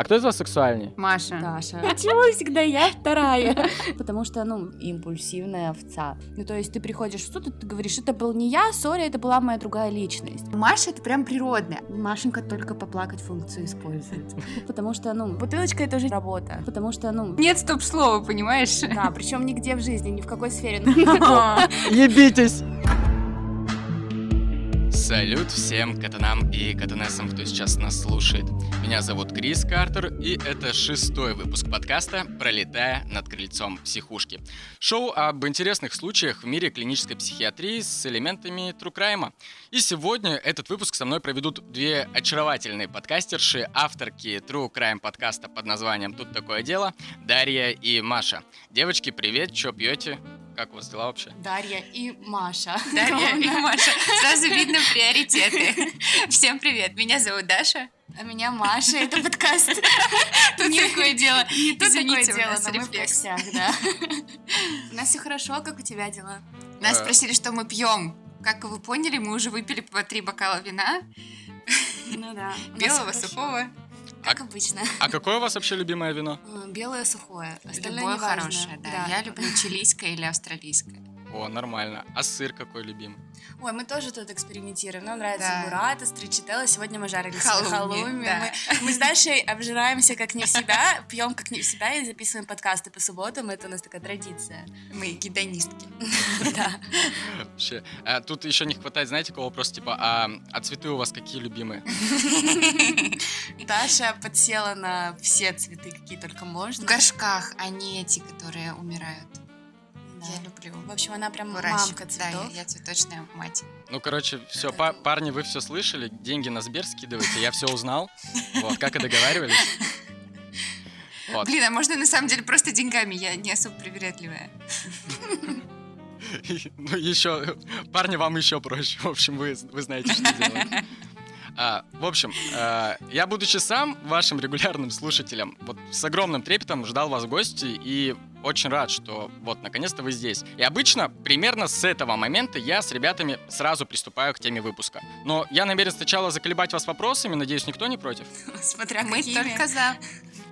А кто из вас сексуальнее? Маша. Даша. Почему всегда я вторая? Потому что, ну, импульсивная овца. Ну, то есть ты приходишь в суд, и ты говоришь, это был не я, сори, это была моя другая личность. Маша это прям природная. Машенька только поплакать функцию использует. Потому что, ну, бутылочка это уже работа. Потому что, ну, Нет стоп-слова, понимаешь? да, причем нигде в жизни, ни в какой сфере. Ебитесь! Салют всем катанам и катанессам, кто сейчас нас слушает. Меня зовут Крис Картер, и это шестой выпуск подкаста «Пролетая над крыльцом психушки». Шоу об интересных случаях в мире клинической психиатрии с элементами трукрайма. И сегодня этот выпуск со мной проведут две очаровательные подкастерши, авторки True Crime подкаста под названием «Тут такое дело» Дарья и Маша. Девочки, привет, что пьете? Как у вас дела вообще? Дарья и Маша. Дарья и Маша. Сразу видно приоритеты. Всем привет, меня зовут Даша. А меня Маша, это подкаст. Тут такое дело. Не тут такое дело, нас но мы в рефлекс. гостях, да. У нас все хорошо, как у тебя дела? Нас Э. спросили, что мы пьем. Как вы поняли, мы уже выпили по три бокала вина, Ну да. белого, сухого. Как обычно. А какое у вас вообще любимое вино? Э, Белое сухое. Остальное Любое хорошее, да. Я люблю чилийское или австралийское. О, нормально. А сыр какой любимый? Ой, мы тоже тут экспериментируем. Нам нравится Да. бурата, стричителла. Сегодня мы жарили Халуми, халуми. да. Мы, мы с Дашей обжираемся как не в себя, пьем как не в себя и записываем подкасты по субботам. Это у нас такая традиция. Мы гедонистки. Да. Вообще. А, тут еще не хватает, знаете, какого вопроса, типа, а, а цветы у вас какие любимые? Даша подсела на все цветы, какие только В можно. горшках, а не эти, которые умирают. Да. Я люблю. В общем, она прям выращивать. мамка Да, цветов. я, я цветочная мать. Ну, короче, все, парни, вы все слышали, деньги на Сбер скидывайте, я все узнал, вот, как и договаривались. Вот. Блин, а можно на самом деле просто деньгами? Я не особо привередливая. Ну, еще, парни, вам еще проще. В общем, вы, вы знаете, что делать. А, в общем, а, я, будучи сам вашим регулярным слушателем, вот с огромным трепетом ждал вас в гости и очень рад, что вот наконец-то вы здесь. И обычно примерно с этого момента я с ребятами сразу приступаю к теме выпуска. Но я намерен сначала заколебать вас вопросами, надеюсь, никто не против. Смотря Мы какими. только за.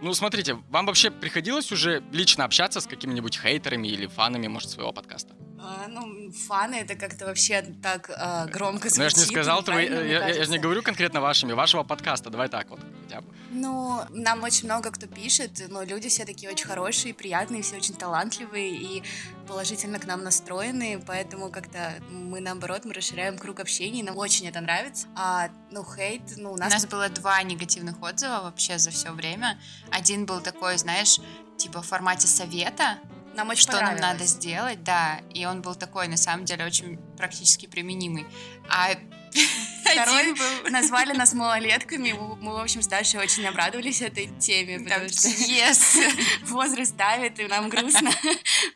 Ну, смотрите, вам вообще приходилось уже лично общаться с какими-нибудь хейтерами или фанами, может, своего подкаста? А, ну, фаны это как-то вообще так а, громко звучит. Ну, я же не сказал, твои, я, я же не говорю конкретно вашими, вашего подкаста, давай так вот хотя бы. Ну, нам очень много кто пишет, но люди все такие очень хорошие, приятные, все очень талантливые и положительно к нам настроены, поэтому как-то мы наоборот, мы расширяем круг общения, нам очень это нравится. А, ну, хейт, ну, у У нас... нас было два негативных отзыва вообще за все время. Один был такой, знаешь, типа в формате совета, нам очень что нам надо сделать, да. И он был такой, на самом деле, очень практически применимый. А Второй был... Назвали нас малолетками, мы, в общем, с Дашей очень обрадовались этой теме, потому что yes. возраст давит, и нам грустно.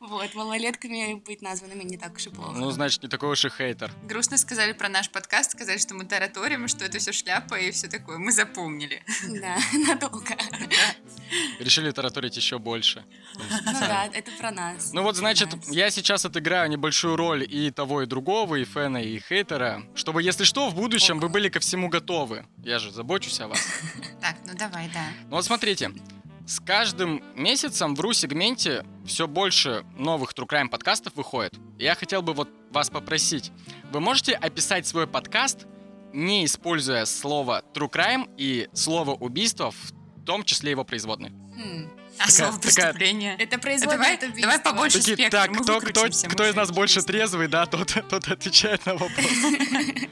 Вот, малолетками быть названными не так уж и плохо. Ну, значит, не такой уж и хейтер. Грустно сказали про наш подкаст, сказали, что мы тараторим, что это все шляпа и все такое. Мы запомнили. Да, надолго. Решили тараторить еще больше. Ну да, это про нас. Ну вот, значит, я сейчас отыграю небольшую роль и того, и другого, и фэна, и хейтера, чтобы, если что, в будущем вы были ко всему готовы. Я же забочусь о вас. Так, ну давай, да. Ну вот смотрите, с каждым месяцем в ру-сегменте все больше новых True Crime подкастов выходит. Я хотел бы вот вас попросить, вы можете описать свой подкаст, не используя слово True Crime и слово убийство, в том числе его производные. Хм. А Такая- слово такая- преступление. Это производное давай, от убийства. давай побольше Такие, спектра, так, мы кто, кто, кто из нас больше трезвый, да, тот, тот отвечает на вопрос.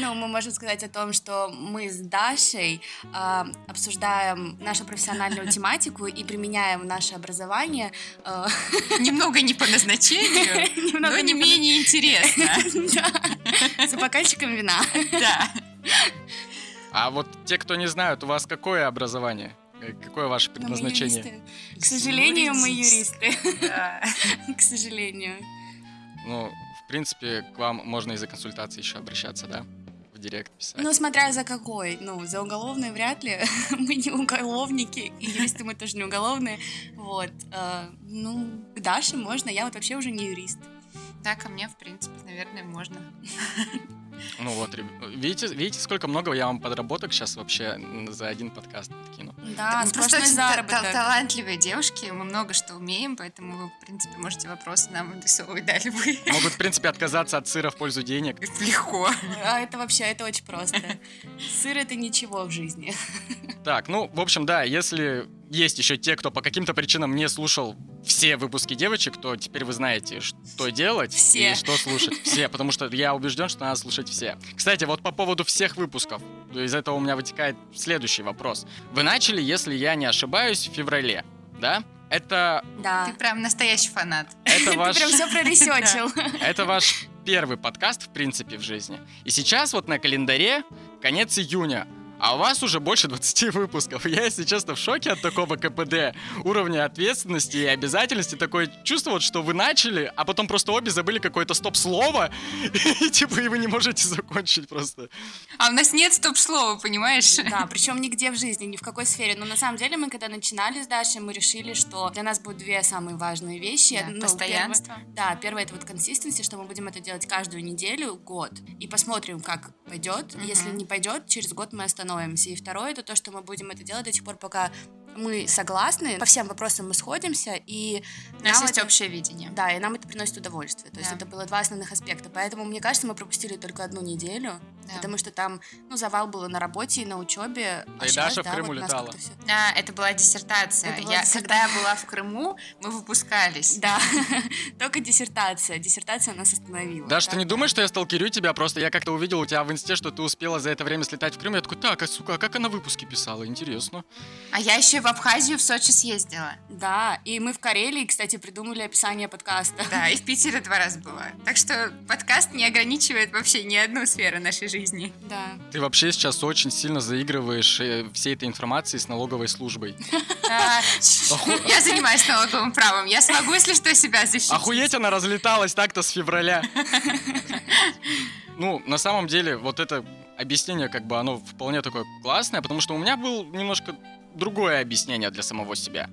Ну, мы можем сказать о том, что мы с Дашей а, обсуждаем нашу профессиональную тематику и применяем наше образование. а, Немного не по назначению, но не менее интересно. За бокальчиком вина. Да. А вот те, кто не знают, у вас какое образование? Э, Какое ваше предназначение? К сожалению, мы Юрист. юристы. К сожалению. Ну, в принципе, к вам можно и за консультацией еще обращаться, да? В директ писать. Ну, смотря за какой. Ну, за уголовный вряд ли. Мы не уголовники, и юристы мы тоже не уголовные. Вот. а, Ну, к Даше можно. Я вот вообще уже не юрист. Да, ко мне, в принципе, наверное, можно. Ну вот, видите, видите, сколько много я вам подработок сейчас вообще за один подкаст подкину. Да, мы просто очень заработок. талантливые девушки, мы много что умеем, поэтому вы, в принципе, можете вопросы нам адресовывать, да, любые. Могут, в принципе, отказаться от сыра в пользу денег. Легко. А это вообще, это очень просто. Сыр — это ничего в жизни. Так, ну, в общем, да, если есть еще те, кто по каким-то причинам не слушал все выпуски девочек, то теперь вы знаете, что делать все. и что слушать. Все, потому что я убежден, что надо слушать все. Кстати, вот по поводу всех выпусков, из этого у меня вытекает следующий вопрос. Вы начали, если я не ошибаюсь, в феврале, да? Это... Да. Ты прям настоящий фанат. Это ваш... Ты прям все проресечил. Это ваш первый подкаст, в принципе, в жизни. И сейчас вот на календаре конец июня. А у вас уже больше 20 выпусков. Я, если честно, в шоке от такого КПД, уровня ответственности и обязательности. Такое чувство, вот, что вы начали, а потом просто обе забыли какое-то стоп-слово, и типа и вы не можете закончить просто. А у нас нет стоп-слова, понимаешь? Да, причем нигде в жизни, ни в какой сфере. Но на самом деле мы, когда начинали с Дашей, мы решили, что для нас будут две самые важные вещи. Да, ну, постоянство. Первое, да, первое это вот консистенция, что мы будем это делать каждую неделю, год. И посмотрим, как пойдет. Угу. Если не пойдет, через год мы остановимся становимся. И второе, это то, что мы будем это делать до тех пор, пока мы согласны, по всем вопросам мы сходимся, и... У нас есть это, общее видение. Да, и нам это приносит удовольствие. То да. есть это было два основных аспекта. Поэтому, мне кажется, мы пропустили только одну неделю, да. потому что там, ну, завал был на работе и на учебе. Да а и сейчас, Даша да, в Крыму вот летала. Все... Да, это была диссертация. Это была я. Когда я была в Крыму, мы выпускались. Да, только диссертация. Диссертация нас остановила. Даша, ты не думаешь, что я сталкерю тебя? Просто я как-то увидел у тебя в инсте, что ты успела за это время слетать в Крым. Я такой, так, а сука, а как она выпуски писала? Интересно. А я еще в Абхазию, в Сочи съездила. Да, и мы в Карелии, кстати, придумали описание подкаста. Да, и в Питере два раза была. Так что подкаст не ограничивает вообще ни одну сферу нашей жизни. Да. Ты вообще сейчас очень сильно заигрываешь э, всей этой информацией с налоговой службой. Я занимаюсь налоговым правом. Я смогу, если что, себя защитить. Охуеть она разлеталась так-то с февраля. Ну, на самом деле, вот это объяснение, как бы, оно вполне такое классное, потому что у меня был немножко другое объяснение для самого себя.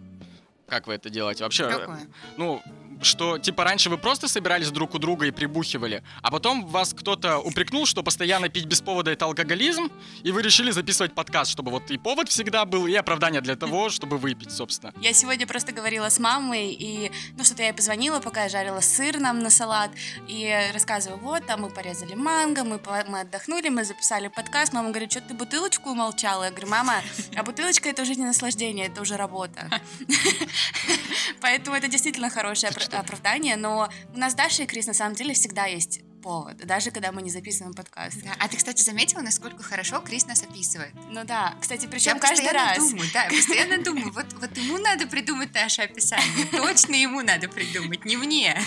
Как вы это делаете? Вообще, Какое? ну, что типа раньше вы просто собирались друг у друга и прибухивали, а потом вас кто-то упрекнул, что постоянно пить без повода это алкоголизм, и вы решили записывать подкаст, чтобы вот и повод всегда был, и оправдание для того, чтобы выпить, собственно. Я сегодня просто говорила с мамой, и ну что-то я ей позвонила, пока я жарила сыр нам на салат, и рассказываю, вот, там мы порезали манго, мы, мы отдохнули, мы записали подкаст, мама говорит, что ты бутылочку умолчала? Я говорю, мама, а бутылочка это уже не наслаждение, это уже работа. Поэтому это действительно хорошая оправдание, но у нас Даша и Крис на самом деле всегда есть повод, даже когда мы не записываем подкаст. Да. А ты, кстати, заметила, насколько хорошо Крис нас описывает? Ну да, кстати, причем я каждый раз. Думаю, да, я постоянно думаю, вот, вот ему надо придумать наше описание, точно ему надо придумать, не мне.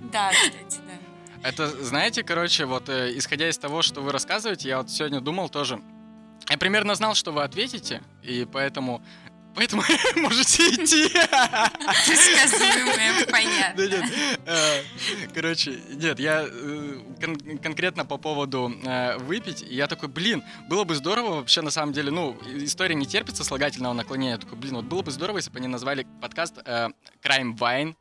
Да, кстати, да. Это, знаете, короче, вот э, исходя из того, что вы рассказываете, я вот сегодня думал тоже, я примерно знал, что вы ответите, и поэтому Поэтому можете идти. Предсказуемое, понятно. Да нет, э, короче, нет, я э, кон- конкретно по поводу э, выпить, я такой, блин, было бы здорово вообще, на самом деле, ну, история не терпится слагательного наклонения, я такой, блин, вот было бы здорово, если бы они назвали подкаст Crime Wine,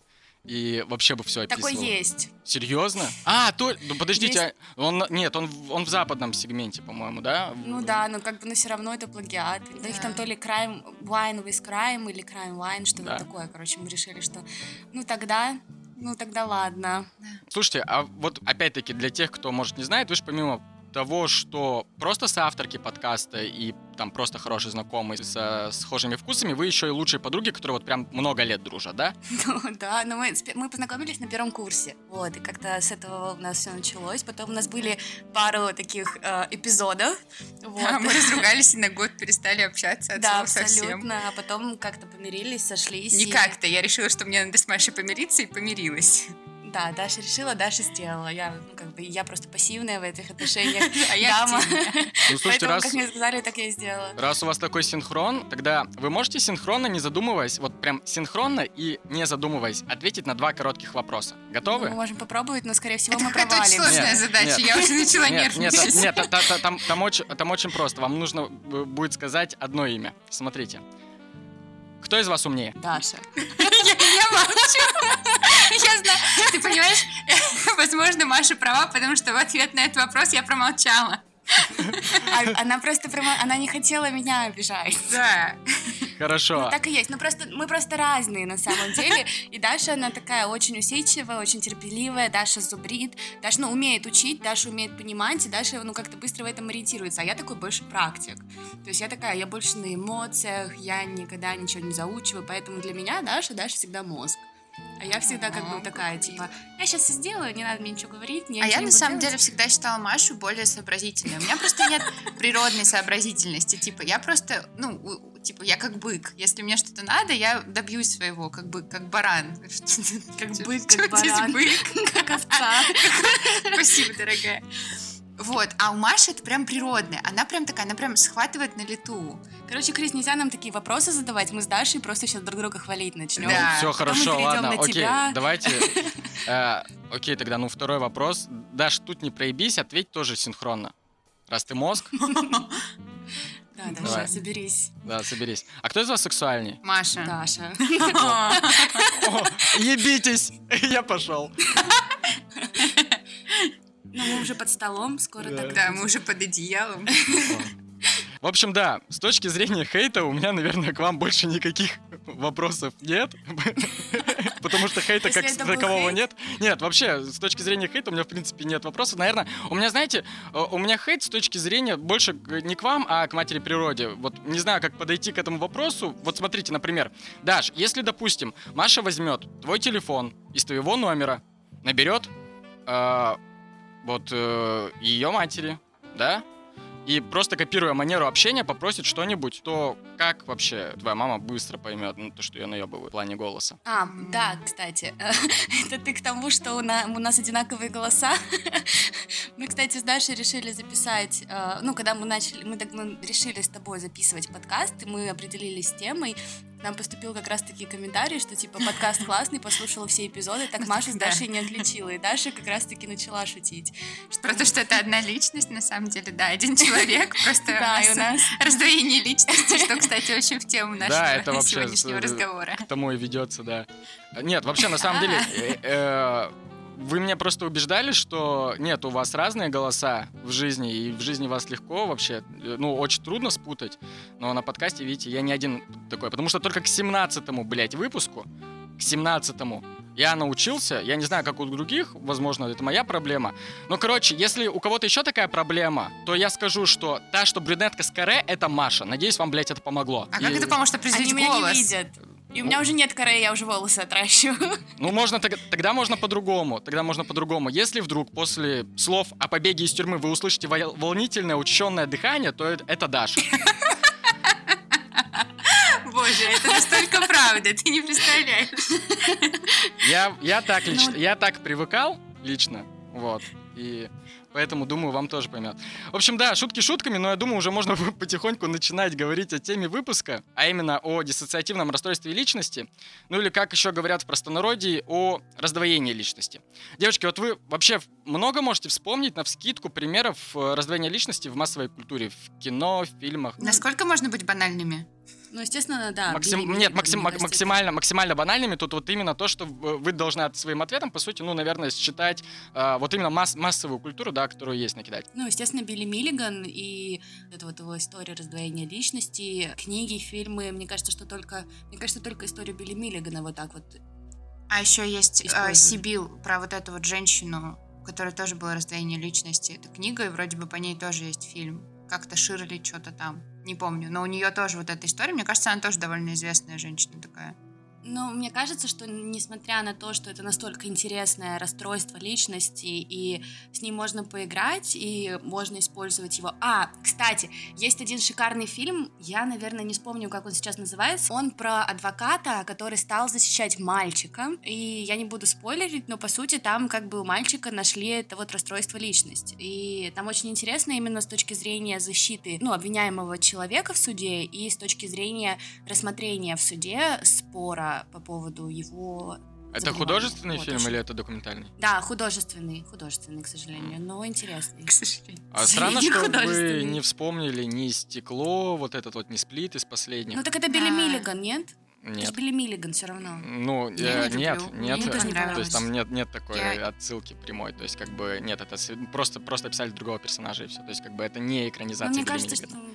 и вообще бы все описывал. Такой есть. Серьезно? А, то, ну подождите, есть... а он нет, он он в западном сегменте, по-моему, да? Ну да, но как бы, но все равно это плагиат. Да. их там то ли crime wine with crime или crime wine, что-то да. такое. Короче, мы решили, что ну тогда ну тогда ладно. Слушайте, а вот опять-таки для тех, кто, может, не знает, вы же помимо того, что просто соавторки подкаста и там просто хорошие знакомые со схожими вкусами, вы еще и лучшие подруги, которые вот прям много лет дружат, да? Ну да, но мы, мы познакомились на первом курсе, вот, и как-то с этого у нас все началось. Потом у нас были пару таких э, эпизодов. Вот. Да, мы разругались и на год перестали общаться от Да, абсолютно, совсем. а потом как-то помирились, сошлись. Не и... как-то, я решила, что мне надо с Машей помириться, и помирилась. Да, Даша решила, Даша сделала. Я, ну, как бы, я просто пассивная в этих отношениях. А я дама. Ну, слушайте, раз... как мне сказали, так я и сделала. Раз у вас такой синхрон, тогда вы можете синхронно, не задумываясь, вот прям синхронно и не задумываясь, ответить на два коротких вопроса. Готовы? Мы можем попробовать, но, скорее всего, мы провалим. Это сложная задача, я уже начала нервничать. Нет, там очень просто. Вам нужно будет сказать одно имя. Смотрите. Кто из вас умнее? Даша. Я не молчу. Я знаю, ты понимаешь, возможно, Маша права, потому что в ответ на этот вопрос я промолчала. А- Она просто прямо, она не хотела меня обижать. Да. Хорошо. Ну, так и есть. Ну, просто, мы просто разные на самом деле. И Даша, она такая очень усидчивая, очень терпеливая. Даша зубрит. Даша, ну, умеет учить, Даша умеет понимать, и Даша, ну, как-то быстро в этом ориентируется. А я такой больше практик. То есть я такая, я больше на эмоциях, я никогда ничего не заучиваю. Поэтому для меня Даша, Даша всегда мозг. А я всегда как бы такая, типа, я сейчас все сделаю, не надо мне ничего говорить. А я на самом деле всегда считала Машу более сообразительной. У меня просто нет природной сообразительности. Типа, я просто, ну, типа, я как бык. Если мне что-то надо, я добьюсь своего, как бы, как баран. Как бык, как баран. бык? как овца. Спасибо, дорогая. Вот, а у Маши это прям природное. Она прям такая, она прям схватывает на лету. Короче, Крис, нельзя нам такие вопросы задавать. Мы с Дашей просто сейчас друг друга хвалить начнем. Да. Все хорошо, ладно, окей, тебя. давайте. э, Окей, тогда, ну, второй вопрос. Даш, тут не проебись, ответь тоже синхронно. Раз ты мозг, Да, Даша, Давай. соберись. да, соберись. А кто из вас сексуальней? Маша. Даша. Ебитесь! Я пошел. Ну, мы уже под столом, скоро Да. так. Да, мы уже под одеялом. В общем, да, с точки зрения хейта у меня, наверное, к вам больше никаких вопросов нет. Потому что хейта как такового нет. Нет, вообще, с точки зрения хейта у меня, в принципе, нет вопросов. Наверное, у меня, знаете, э, у меня хейт с точки зрения больше не к вам, а к матери природе. Вот не знаю, как подойти к этому вопросу. Вот смотрите, например, Даш, если, допустим, Маша возьмет твой телефон из твоего номера, наберет э, вот ее матери, да, и просто копируя манеру общения, попросит что-нибудь, то как вообще твоя мама быстро поймет ну, то, что я наебываю в плане голоса? А, да, кстати, это ты к тому, что у на- у нас одинаковые голоса. Мы, кстати, с Дашей решили записать, э, ну, когда мы начали, мы, мы решили с тобой записывать подкаст, и мы определились с темой, нам поступил как раз-таки комментарий, что, типа, подкаст классный, послушала все эпизоды, так Маша с Да. Дашей не отличила, и Даша как раз-таки начала шутить. Что Про то, что это одна личность, на самом деле, да, один человек, просто Да, у нас раздвоение личности, что, кстати, очень в тему нашего Да, это вообще сегодняшнего с- разговора. К тому и ведется, да. Нет, вообще, на самом деле, э, э, вы меня просто убеждали, что нет, у вас разные голоса в жизни, и в жизни вас легко вообще, э, ну, очень трудно спутать, но на подкасте, видите, я не один такой, потому что только к 17-му, блядь, выпуску, к 17-му я научился, я не знаю, как у других, возможно, это моя проблема, но, короче, если у кого-то еще такая проблема, то я скажу, что та, что брюнетка с каре, это Маша. Надеюсь, вам, блядь, это помогло. А как И- это поможет они определить меня голос? не видят. И у меня уже нет коры, я уже волосы отращиваю. Ну, можно тог- тогда можно по-другому. Тогда можно по-другому. Если вдруг после слов о побеге из тюрьмы вы услышите вол- волнительное, учащенное дыхание, то это, Даша. Боже, это настолько правда, ты не представляешь. Я, я, так лично, Ну- я так привыкал лично. Вот. И поэтому, думаю, вам тоже поймет. В общем, да, шутки шутками, но я думаю, уже можно потихоньку начинать говорить о теме выпуска, а именно о диссоциативном расстройстве личности, ну или, как еще говорят в простонародье, о раздвоении личности. Девочки, вот вы вообще много можете вспомнить на вскидку примеров э, раздвоения личности в массовой культуре, в кино, в фильмах? Насколько можно быть банальными? Ну, естественно, да. Максим- Билли Нет, Миллиган, максим- максимально, максимально банальными. Тут вот именно то, что вы должны от своим ответом, по сути, ну, наверное, считать э, вот именно масс- массовую культуру, да, которую есть накидать. Ну, естественно, Билли Миллиган и это вот его история раздвоения личности, книги, фильмы. Мне кажется, что только, мне кажется, только история Билли Миллигана вот так вот. А еще есть э. Сибил, про вот эту вот женщину, у которой тоже было раздвоение личности. Это книга, и вроде бы по ней тоже есть фильм. Как-то Ширли что-то там. Не помню. Но у нее тоже вот эта история. Мне кажется, она тоже довольно известная женщина такая. Но мне кажется, что несмотря на то, что это настолько интересное расстройство личности, и с ним можно поиграть, и можно использовать его. А, кстати, есть один шикарный фильм, я, наверное, не вспомню, как он сейчас называется. Он про адвоката, который стал защищать мальчика. И я не буду спойлерить, но по сути там как бы у мальчика нашли это вот расстройство личности. И там очень интересно именно с точки зрения защиты, ну, обвиняемого человека в суде и с точки зрения рассмотрения в суде спора по поводу его... Это художественный Вот, фильм или это документальный? Да, художественный, художественный, к сожалению, но интересный. К сожалению. А странно, Не что вы не вспомнили ни «Стекло», вот этот вот, ни «Сплит» из последних. Ну так это Билли А. Миллиган, нет? Нет. Это Билли Миллиган все равно. Ну, Я э, не нет, люблю. нет. Мне тоже не То есть там нет, нет такой Я- отсылки прямой. То есть, как бы, нет, это просто, просто описали другого персонажа и все. То есть, как бы, это не Но экранизация мне Билли кажется, что Миллигана.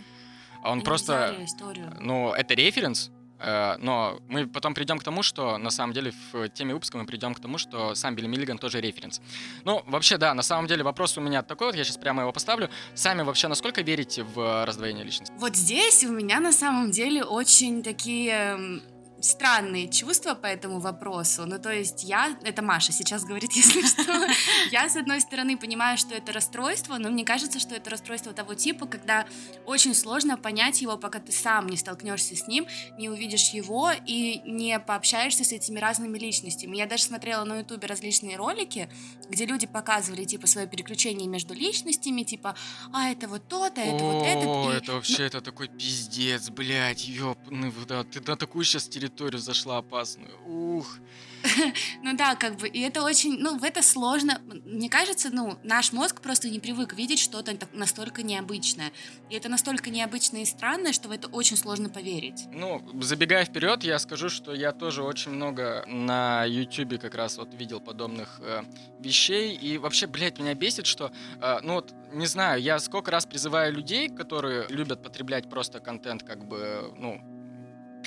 А он они просто, историю. ну, это референс, э, но мы потом придем к тому, что на самом деле в теме выпуска мы придем к тому, что сам Билли Миллиган тоже референс. Ну, вообще, да, на самом деле вопрос у меня такой, вот я сейчас прямо его поставлю. Сами вообще насколько верите в э, раздвоение личности? Вот здесь у меня на самом деле очень такие странные чувства по этому вопросу. Ну, то есть я, это Маша сейчас говорит, если что, я, с одной стороны, понимаю, что это расстройство, но мне кажется, что это расстройство того типа, когда очень сложно понять его, пока ты сам не столкнешься с ним, не увидишь его и не пообщаешься с этими разными личностями. Я даже смотрела на ютубе различные ролики, где люди показывали, типа, свое переключение между личностями, типа, а это вот тот, а это вот этот. О, это вообще, это такой пиздец, блядь, в- да, ты на такую сейчас территорию зашла опасную, ух. Ну да, как бы, и это очень, ну, в это сложно. Мне кажется, ну, наш мозг просто не привык видеть что-то настолько необычное. И это настолько необычное и странное, что в это очень сложно поверить. Ну, забегая вперед, я скажу, что я тоже очень много на YouTube как раз вот видел подобных э, вещей. И вообще, блядь, меня бесит, что, э, ну вот, не знаю, я сколько раз призываю людей, которые любят потреблять просто контент, как бы, ну,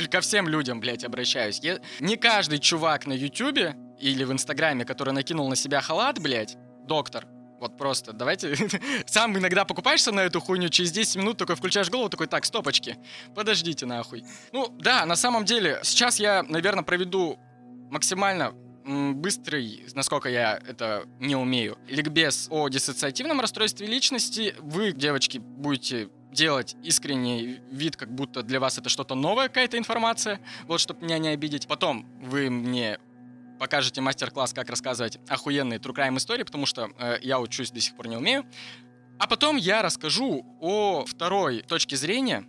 ко всем людям, блядь, обращаюсь. Я- не каждый чувак на YouTube или в Инстаграме, который накинул на себя халат, блядь, доктор, вот просто, давайте... Сам иногда покупаешься на эту хуйню, через 10 минут такой включаешь голову, такой, так, стопочки, подождите нахуй. Ну, да, на самом деле, сейчас я, наверное, проведу максимально быстрый, насколько я это не умею, ликбез о диссоциативном расстройстве личности. Вы, девочки, будете делать искренний вид, как будто для вас это что-то новое, какая-то информация, вот, чтобы меня не обидеть. Потом вы мне покажете мастер-класс, как рассказывать охуенные true crime истории, потому что э, я учусь до сих пор не умею. А потом я расскажу о второй точке зрения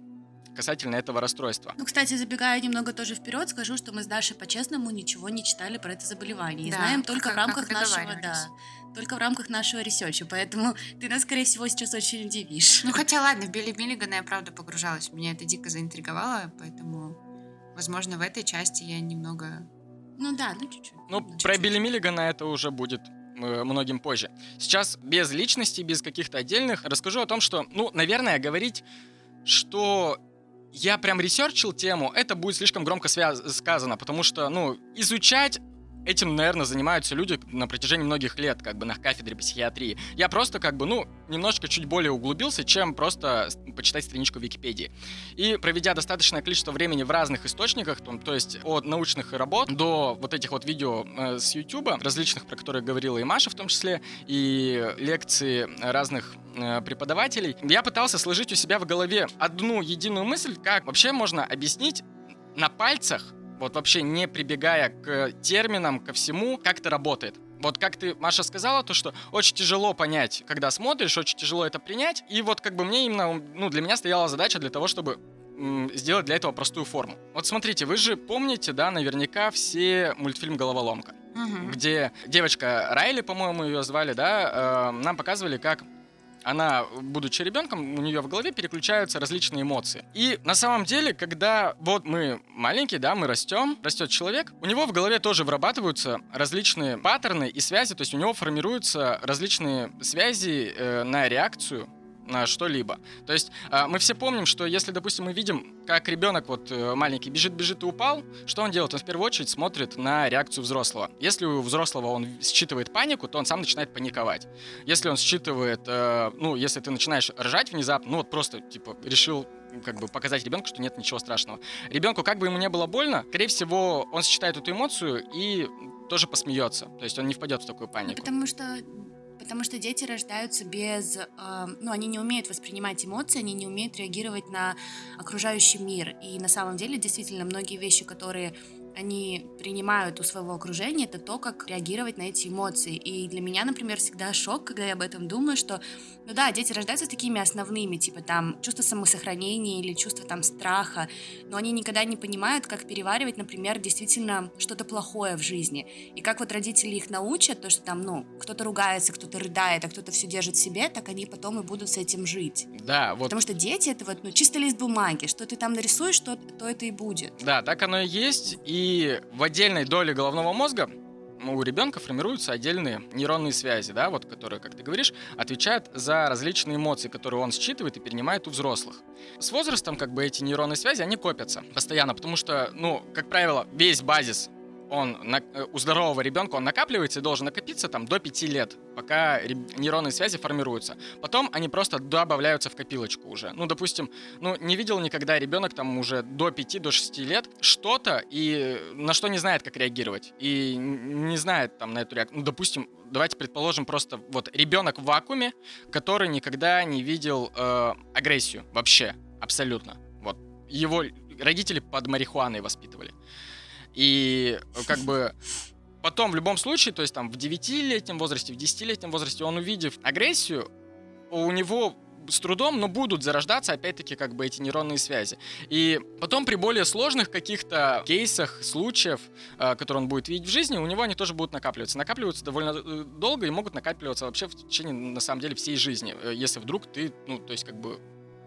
касательно этого расстройства. Ну, кстати, забегая немного тоже вперед, скажу, что мы с Дашей по-честному ничего не читали про это заболевание. И Да, знаем только как- в рамках как нашего, да, только в рамках нашего ресерча. Поэтому ты нас, скорее всего, сейчас очень удивишь. Ну, хотя ладно, в Билли Миллигана я правда погружалась. Меня это дико заинтриговало, поэтому, возможно, в этой части я немного... Ну да, ну чуть-чуть. Ну, ну, про чуть-чуть. Билли Миллигана это уже будет э, многим позже. Сейчас без личности, без каких-то отдельных, расскажу о том, что, ну, наверное, говорить, что я прям ресерчил тему, это будет слишком громко связ- сказано, потому что, ну, изучать этим, наверное, занимаются люди на протяжении многих лет, как бы на кафедре психиатрии. Я просто, как бы, ну, немножечко чуть более углубился, чем просто почитать страничку Википедии. И проведя достаточное количество времени в разных источниках, том- то есть от научных работ до вот этих вот видео э, с YouTube, различных, про которые говорила и Маша в том числе, и лекции разных э, преподавателей, я пытался сложить у себя в голове одну единую мысль, как вообще можно объяснить на пальцах, вот вообще не прибегая к терминам, ко всему, как это работает. Вот как ты, Маша, сказала, то, что очень тяжело понять, когда смотришь, очень тяжело это принять. И вот как бы мне именно, ну, для меня стояла задача для того, чтобы сделать для этого простую форму. Вот смотрите, вы же помните, да, наверняка все мультфильм «Головоломка», Мгм. где девочка Райли, по-моему, ее звали, да, э, нам показывали, как она, будучи ребенком, у нее в голове переключаются различные эмоции. И на самом деле, когда вот мы маленькие, да, мы растем, растет человек, у него в голове тоже вырабатываются различные паттерны и связи, то есть у него формируются различные связи э, на реакцию что-либо. То есть э, мы все помним, что если, допустим, мы видим, как ребенок вот э, маленький бежит-бежит и упал, что он делает? Он в первую очередь смотрит на реакцию взрослого. Если у взрослого он считывает панику, то он сам начинает паниковать. Если он считывает, э, ну, если ты начинаешь ржать внезапно, ну вот просто, типа, решил как бы показать ребенку, что нет ничего страшного. Ребенку, как бы ему не было больно, скорее всего, он считает эту эмоцию и тоже посмеется. То есть он не впадет в такую панику. потому что потому что дети рождаются без, э, ну, они не умеют воспринимать эмоции, они не умеют реагировать на окружающий мир. И на самом деле, действительно, многие вещи, которые они принимают у своего окружения, это то, как реагировать на эти эмоции. И для меня, например, всегда шок, когда я об этом думаю, что, ну да, дети рождаются такими основными, типа там чувство самосохранения или чувство там страха, но они никогда не понимают, как переваривать, например, действительно что-то плохое в жизни. И как вот родители их научат, то, что там, ну, кто-то ругается, кто-то рыдает, а кто-то все держит в себе, так они потом и будут с этим жить. Да, вот. Потому что дети это вот, ну, чисто лист бумаги, что ты там нарисуешь, что, то это и будет. Да, так оно и есть. И в отдельной доле головного мозга у ребенка формируются отдельные нейронные связи, да, вот, которые, как ты говоришь, отвечают за различные эмоции, которые он считывает и перенимает у взрослых. С возрастом, как бы, эти нейронные связи, они копятся постоянно, потому что, ну, как правило, весь базис он на, э, у здорового ребенка он накапливается и должен накопиться там до 5 лет, пока нейронные связи формируются. Потом они просто добавляются в копилочку уже. Ну, допустим, ну, не видел никогда ребенок там уже до 5, до 6 лет что-то и на что не знает, как реагировать. И не знает там на эту реакцию. Ну, допустим, давайте предположим просто вот ребенок в вакууме, который никогда не видел э, агрессию вообще, абсолютно. Вот его родители под марихуаной воспитывали. И э, как бы потом в любом случае, то есть там в 9-летнем возрасте, в 10-летнем возрасте, он увидев агрессию, у него с трудом, но будут зарождаться, опять-таки, как бы эти нейронные связи. И потом при более сложных каких-то кейсах, случаев, э, которые он будет видеть в жизни, у него они тоже будут накапливаться. Накапливаются довольно э, долго и могут накапливаться вообще в течение, на самом деле, всей жизни. Если вдруг ты, ну, то есть как бы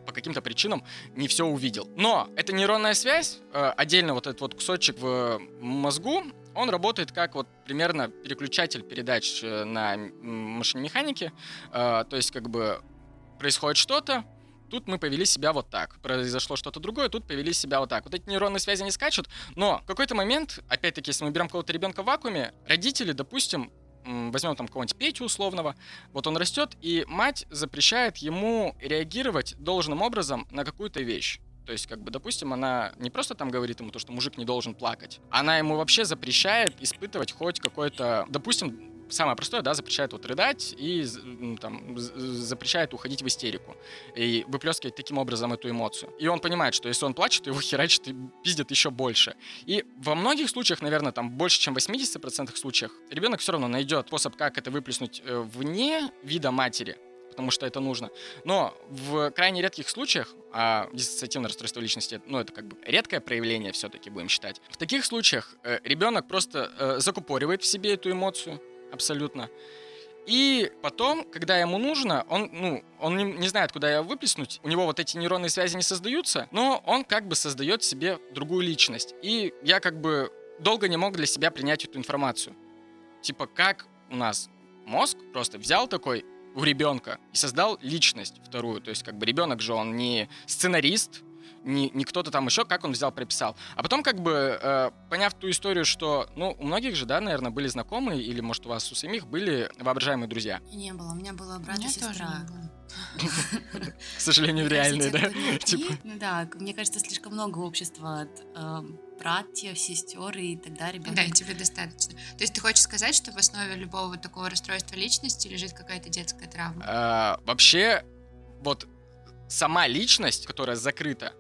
по каким-то причинам не все увидел. Но эта нейронная связь, э, отдельно вот этот вот кусочек в мозгу, он работает как вот примерно переключатель передач э, на машине механики. Э, то есть как бы происходит что-то, тут мы повели себя вот так. Произошло что-то другое, тут повели себя вот так. Вот эти нейронные связи не скачут, но в какой-то момент, опять-таки, если мы берем кого-то ребенка в вакууме, родители, допустим, возьмем там кого-нибудь Петю условного, вот он растет, и мать запрещает ему реагировать должным образом на какую-то вещь. То есть, как бы, допустим, она не просто там говорит ему то, что мужик не должен плакать, она ему вообще запрещает испытывать хоть какой-то, допустим, самое простое, да, запрещает вот рыдать и там, запрещает уходить в истерику и выплескивать таким образом эту эмоцию. И он понимает, что если он плачет, его херачит и пиздит еще больше. И во многих случаях, наверное, там больше, чем в 80% случаях, ребенок все равно найдет способ, как это выплеснуть э, вне вида матери, потому что это нужно. Но в крайне редких случаях, а диссоциативное расстройство личности, ну, это как бы редкое проявление все-таки, будем считать. В таких случаях э, ребенок просто э, закупоривает в себе эту эмоцию, абсолютно. И потом, когда ему нужно, он, ну, он не, не знает, куда ее выплеснуть. У него вот эти нейронные связи не создаются, но он как бы создает себе другую личность. И я как бы долго не мог для себя принять эту информацию. Типа, как у нас мозг просто взял такой у ребенка и создал личность вторую. То есть, как бы ребенок же он не сценарист, не, не кто-то там еще, как он взял, прописал. А потом, как бы, э, поняв ту историю, что, ну, у многих же, да, наверное, были знакомые, или, может, у вас у самих были воображаемые друзья? Не было, у меня была брат и сестра. К сожалению, реальные, да? Типа. Ну да, мне кажется, слишком много общества от эм, братьев, сестер и тогда ребенок. Да, тебе достаточно. То есть ты хочешь сказать, что в основе любого такого расстройства личности лежит какая-то детская травма? А, вообще, вот сама личность, которая закрыта,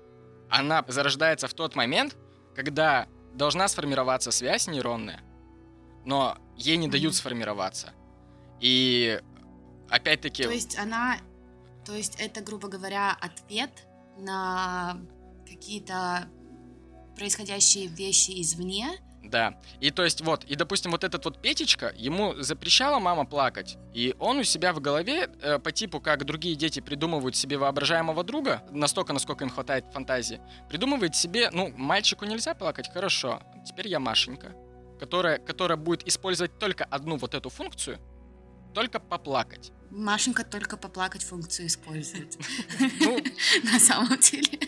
она зарождается в тот момент, когда должна сформироваться связь нейронная, но ей не дают сформироваться. И опять-таки... То есть она... То есть это, грубо говоря, ответ на какие-то происходящие вещи извне, да. И то есть вот, и допустим, вот этот вот Петечка, ему запрещала мама плакать, и он у себя в голове, э, по типу, как другие дети придумывают себе воображаемого друга, настолько, насколько им хватает фантазии, придумывает себе, ну, мальчику нельзя плакать, хорошо, теперь я Машенька, которая, которая будет использовать только одну вот эту функцию, только поплакать. Машенька только поплакать функцию использует. Ну, на самом деле.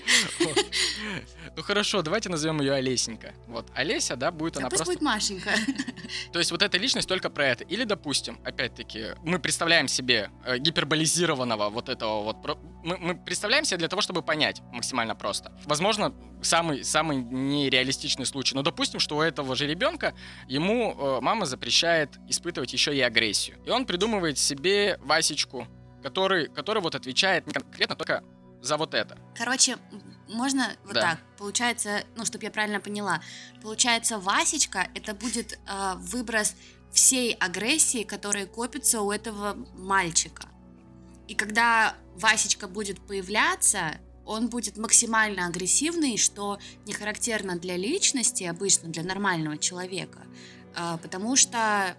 Ну хорошо, давайте назовем ее Олесенька. Вот, Олеся, да, будет она просто... будет Машенька. То есть вот эта личность только про это. Или, допустим, опять-таки, мы представляем себе э, гиперболизированного вот этого вот... Мы, мы представляем себе для того, чтобы понять максимально просто. Возможно, самый, самый нереалистичный случай. Но допустим, что у этого же ребенка ему э, мама запрещает испытывать еще и агрессию. И он придумывает себе Васечку, который, который вот отвечает конкретно только за вот это. Короче, можно вот Да. так? Получается, ну, чтобы я правильно поняла, получается, Васечка это будет э, выброс всей агрессии, которая копится у этого мальчика. И когда Васечка будет появляться, он будет максимально агрессивный, что не характерно для личности, обычно для нормального человека, а, потому что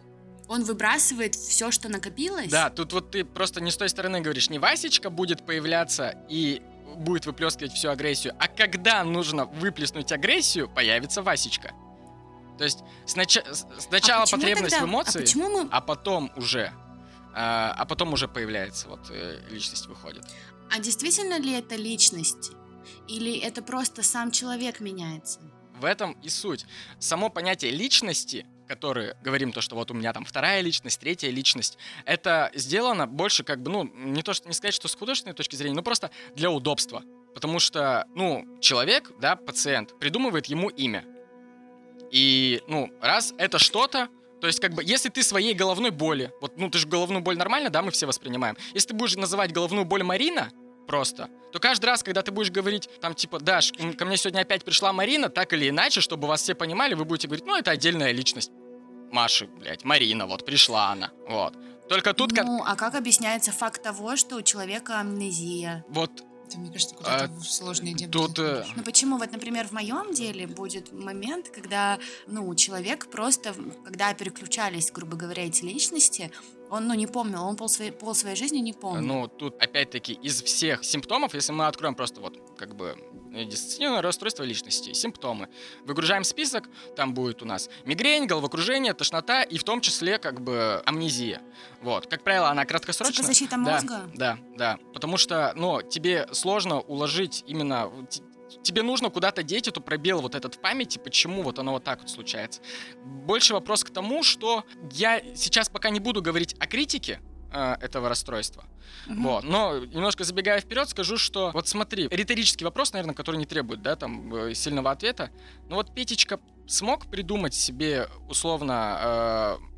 он выбрасывает все, что накопилось. Да, тут вот ты просто не с той стороны говоришь. Не Васечка будет появляться и будет выплескивать всю агрессию, а когда нужно выплеснуть агрессию, появится Васечка. То есть снача- с- А сначала почему потребность тогда- в эмоции, А мы а потом уже, а, а потом уже появляется вот э, личность выходит. А действительно ли это личность? Или это просто сам человек меняется? В этом и суть. Само понятие личности, которое говорим то, что вот у меня там вторая личность, третья личность, это сделано больше как бы, ну, не то, что не сказать, что с художественной точки зрения, но просто для удобства. Потому что, ну, человек, да, пациент, придумывает ему имя. И, ну, раз это что-то, то есть, как бы, если ты своей головной боли, вот, ну, ты же головную боль нормально, да, мы все воспринимаем. Если ты будешь называть головную боль Марина, просто, то каждый раз, когда ты будешь говорить, там, типа, Даш, ко мне сегодня опять пришла Марина, так или иначе, чтобы вас все понимали, вы будете говорить, ну, это отдельная личность Маши, блядь, Марина, вот, пришла она, вот. Только тут, как, Ну, а как объясняется факт того, что у человека амнезия? вот, Это, мне кажется, куда-то А, сложные дебри. тут. Ну почему? Вот, например, в моем деле будет момент, когда, ну, человек просто, когда переключались, грубо говоря, эти личности, он, ну, не помнил, он пол своей, пол своей жизни не помнил. Ну, тут, опять-таки, из всех симптомов, если мы откроем просто вот, как бы, э, диссоциативное расстройство личности, симптомы, выгружаем список, там будет у нас мигрень, головокружение, тошнота и в том числе, как бы, амнезия. Вот. Как правило, она краткосрочная. Типа защита Да, мозга? Да, да. Потому что, ну, тебе сложно уложить именно... Тебе нужно куда-то деть эту пробел вот этот в памяти, почему вот оно вот так вот случается. Больше вопрос к тому, что я сейчас пока не буду говорить о критике э, этого расстройства. Мгм. Вот. Но немножко забегая вперед, скажу, что вот смотри, риторический вопрос, наверное, который не требует, да, там э, сильного ответа. Но вот Петечка смог придумать себе условно э,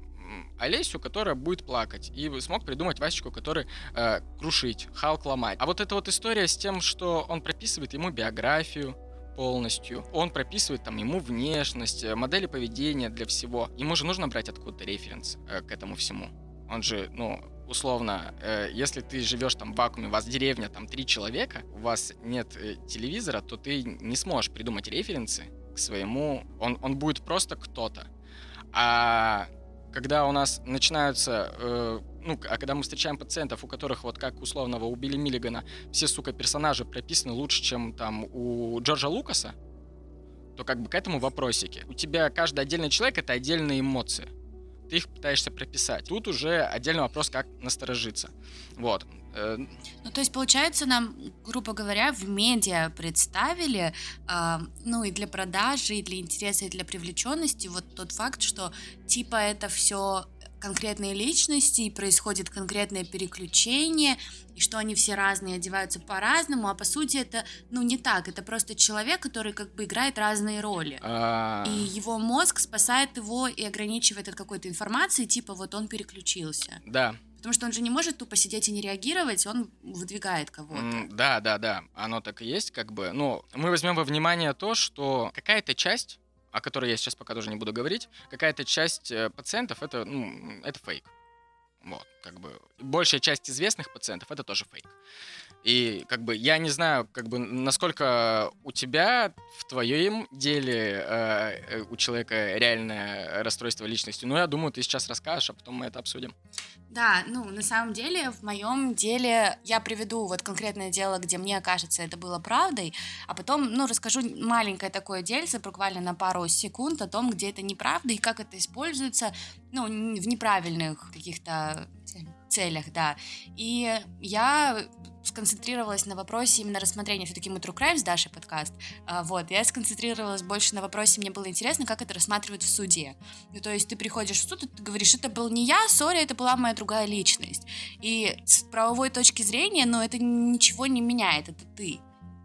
Олесю, которая будет плакать, и смог придумать Васечку, который э, крушить, Халк ломать. А вот эта вот история с тем, что он прописывает ему биографию полностью, он прописывает там ему внешность, э, модели поведения для всего. Ему же нужно брать откуда-то референс э, к этому всему. Он же, ну, условно, э, если ты живешь там в вакууме, у вас деревня, там три человека, у вас нет э, телевизора, то ты не сможешь придумать референсы к своему. Он, он будет просто кто-то. А когда у нас начинаются, э, ну, а когда мы встречаем пациентов, у которых вот как условного у Билли Миллигана все, сука, персонажи прописаны лучше, чем там у Джорджа Лукаса, то как бы к этому вопросики. У тебя каждый отдельный человек — это отдельные эмоции. Ты их пытаешься прописать. Тут уже отдельный вопрос, как насторожиться. Вот. Э, Ну, то есть, получается, нам, грубо говоря, в медиа представили, а, ну, и для продажи, и для интереса, и для привлеченности вот тот факт, что типа это все конкретные личности, и происходит конкретное переключение, и что они все разные, одеваются по-разному, а по сути это, ну, не так, это просто человек, который как бы играет разные роли. а, И его мозг спасает его и ограничивает от какой-то информации, типа вот он переключился. Да, Потому что он же не может тупо сидеть и не реагировать, он выдвигает кого-то. М, Да, да, да, оно так и есть, как бы. Но мы возьмем во внимание то, что какая-то часть, о которой я сейчас пока тоже не буду говорить, какая-то часть э, пациентов это, ну, это фейк. Вот, как бы большая часть известных пациентов это тоже фейк. И как бы я не знаю, как бы насколько у тебя в твоем деле э, э, у человека реальное расстройство личности. Ну, я думаю, ты сейчас расскажешь, а потом мы это обсудим. Да, ну, на самом деле, в моем деле я приведу вот конкретное дело, где мне кажется, это было правдой, а потом, ну, расскажу маленькое такое дельце, буквально на пару секунд о том, где это неправда и как это используется, ну, в неправильных каких-то целях, да. И я сконцентрировалась на вопросе именно рассмотрения. Все-таки мы True Crime с Дашей подкаст. А, вот, я сконцентрировалась больше на вопросе, мне было интересно, как это рассматривают в суде. Ну, то есть ты приходишь в суд, и ты говоришь, это был не я, сори, это была моя другая личность. И с правовой точки зрения, ну, это ничего не меняет, это ты.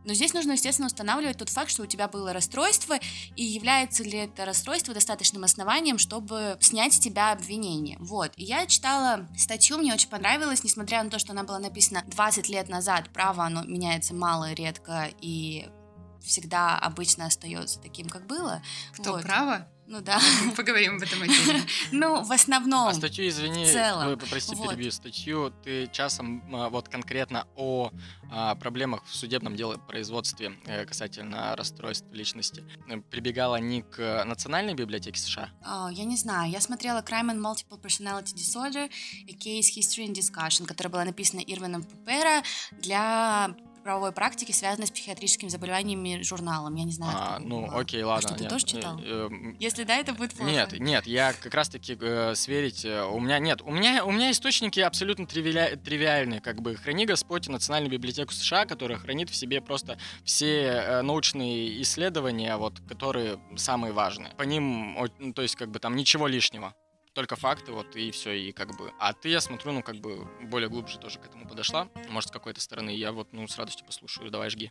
Но здесь нужно, естественно, устанавливать тот факт, что у тебя было расстройство, и является ли это расстройство достаточным основанием, чтобы снять с тебя обвинение. Вот. И я читала статью, мне очень понравилось, несмотря на то, что она была написана 20 лет назад, право, оно меняется мало, редко, и всегда обычно остается таким, как было. Кто, Вот. право? Ну да. Поговорим об этом отдельно. Ну, в основном. А статью, извини, в целом. ой, прости, Вот. перебью. Статью ты часом а, вот конкретно о а, проблемах в судебном деле производстве э, касательно расстройств личности прибегала не к Национальной библиотеке США, А, я не знаю, я смотрела Crime and Multiple Personality Disorder и Case History and Discussion, которая была написана Ирвином Пупера для правовой практики, связанной с психиатрическими заболеваниями журналом. Я не знаю, А, ну, была. окей, ладно. что, ты нет, тоже э, читал? э, м, Если да, это будет плохо. Нет, нет, я как раз-таки э, сверить э, у меня нет. У меня у меня источники абсолютно тривиля- тривиальные, как бы храни Господь Национальную библиотеку США, которая хранит в себе просто все э, научные исследования, вот, которые самые важные. По ним, ну, то есть как бы там ничего лишнего. Только факты, вот, и все, и как бы... А ты, я смотрю, ну, как бы более глубже тоже к этому подошла. Может, с какой-то стороны. Я вот, ну, с радостью послушаю. Давай, жги.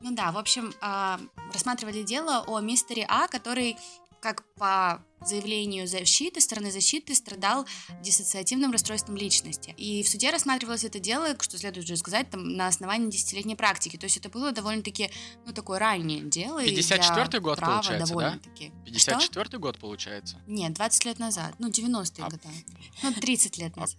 Ну да, в общем, а, рассматривали дело о мистере А, который, как по заявлению защиты, стороны защиты, страдал диссоциативным расстройством личности. И в суде рассматривалось это дело, что следует же сказать, там, на основании десятилетней практики. То есть это было довольно-таки, ну, такое раннее дело. и для 54-й год, права получается, да? довольно-таки. Что? 54-й год, получается? Нет, 20 лет назад. Ну, 90-е А- годы. Ну, 30 лет назад.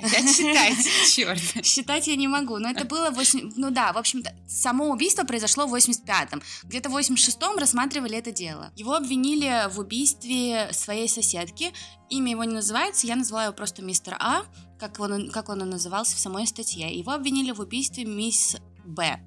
А, Опять считать, черт. Считать я не могу, но это было 8... Ну да, в общем-то, само убийство произошло в 85-м. Где-то в 86-м рассматривали это дело. Его обвинили в убийстве своей соседки. Имя его не называется, я назвала его просто мистер А, как он, как он и назывался в самой статье. Его обвинили в убийстве мисс Б.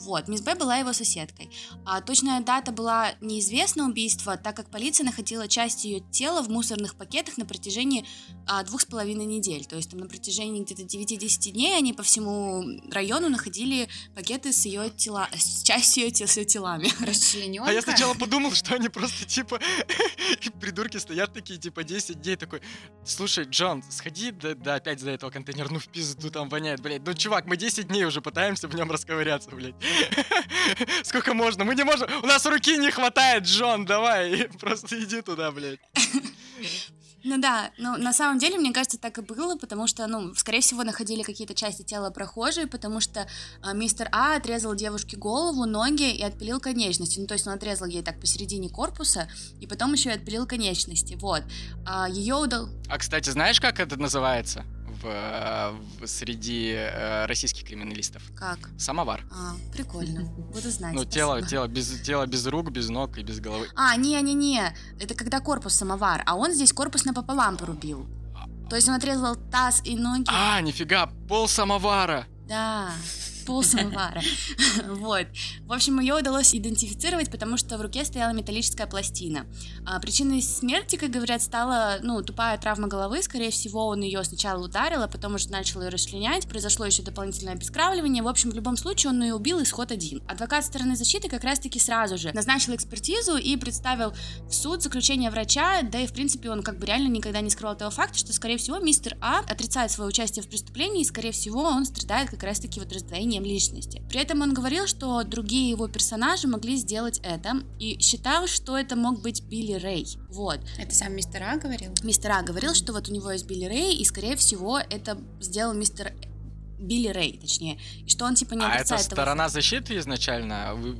Вот, мисс Б была его соседкой. А точная дата была неизвестна убийства, так как полиция находила часть ее тела в мусорных пакетах на протяжении а, двух с половиной недель. То есть там на протяжении где-то 9-10 дней они по всему району находили пакеты с ее тела, с частью ее тел, с ее телами. Расчлененка. А я сначала подумал, что они просто типа придурки стоят такие, типа 10 дней такой. Слушай, Джон, сходи да, да опять за этого контейнера, ну в пизду там воняет, блядь. Ну, чувак, мы 10 дней уже пытаемся в нем расковыряться, блядь. Сколько можно? Мы не можем. У нас руки не хватает, Джон, давай. Просто иди туда, блядь. Ну да, но на самом деле, мне кажется, так и было, потому что, ну, скорее всего, находили какие-то части тела прохожие, потому что а, мистер А отрезал девушке голову, ноги и отпилил конечности. Ну, то есть он отрезал ей так посередине корпуса, и потом еще и отпилил конечности. Вот. А, ее удал... А, кстати, знаешь, как это называется э, среди э, российских криминалистов? Как? Самовар. А, прикольно. Буду знать. Ну, тело, спасибо. тело, без, тело без рук, без ног и без головы. А, не-не-не, это когда корпус самовар, а он здесь корпус напополам порубил. То есть он отрезал таз и ноги. А, нифига, пол самовара. Да, пол самовара. Вот. В общем, ее удалось идентифицировать, потому что в руке стояла металлическая пластина. А причиной смерти, как говорят, стала, ну, тупая травма головы. Скорее всего, он ее сначала ударил, а потом уже начал ее расчленять. Произошло еще дополнительное обескравливание. В общем, в любом случае, он ее убил, исход один. Адвокат стороны защиты как раз-таки сразу же назначил экспертизу и представил в суд заключение врача, да и, в принципе, он как бы реально никогда не скрывал того факта, что, скорее всего, мистер А отрицает свое участие в преступлении, и, скорее всего, он страдает как раз-таки вот раздвоением личности. При этом он говорил, что другие его персонажи могли сделать это, и считал, что это мог быть Билли Рэй. Вот. Это сам мистер А говорил? Мистер А говорил, что вот у него есть Билли Рэй, и, скорее всего, это сделал мистер Билли Рэй, точнее, и что он типа не А это отрицает этого сторона защиты изначально вы-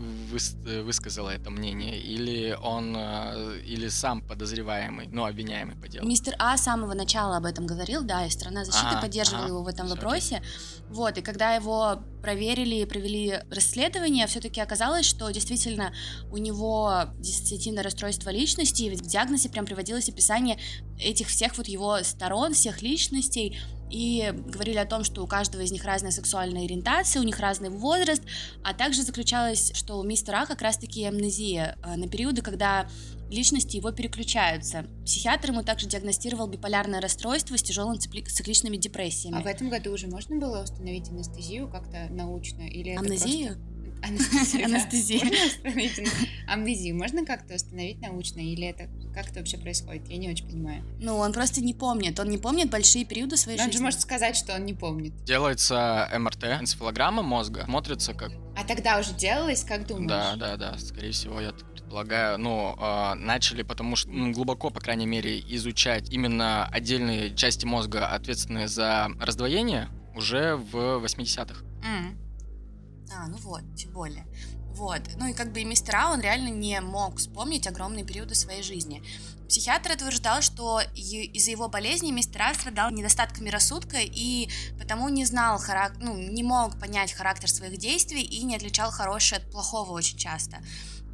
э, высказала это мнение, или он, э, или сам подозреваемый, ну, обвиняемый по делу? Мистер А с самого начала об этом говорил, да, и сторона защиты Ага, поддерживала ага, его в этом вопросе. Вот, и когда его проверили и провели расследование, все-таки оказалось, что действительно у него диссоциативное расстройство личности, и в диагнозе прям приводилось описание этих всех вот его сторон, всех личностей, и говорили о том, что у каждого из них разная сексуальная ориентация, у них разный возраст, а также заключалось, что у мистера А как раз-таки амнезия э, на периоды, когда личности его переключаются. Психиатр ему также диагностировал биполярное расстройство с тяжелыми цикли- цикличными депрессиями. А в этом году уже можно было установить анестезию как-то научно? Или это Амнезию? просто- Анестезию, да. Анестезию. Можно установить ан- амнезию? Можно как-то установить научно? Или это как это вообще происходит? Я не очень понимаю. Ну, он просто не помнит. Он не помнит большие периоды своей Но он жизни. же может сказать, что он не помнит. Делается МРТ, энцефалограмма мозга, смотрится как... А тогда уже делалось, как думаешь? Да, да, да, скорее всего, я предполагаю. Ну, э, начали, потому что ну, глубоко, по крайней мере, изучать именно отдельные части мозга, ответственные за раздвоение, уже в 80-х. М. А, ну вот, тем более. Вот. Ну и как бы и мистер А, он реально не мог вспомнить огромные периоды своей жизни. Психиатр утверждал, что из-за его болезни мистер А страдал недостатками рассудка и потому не знал, харак... ну, не мог понять характер своих действий и не отличал хорошее от плохого очень часто.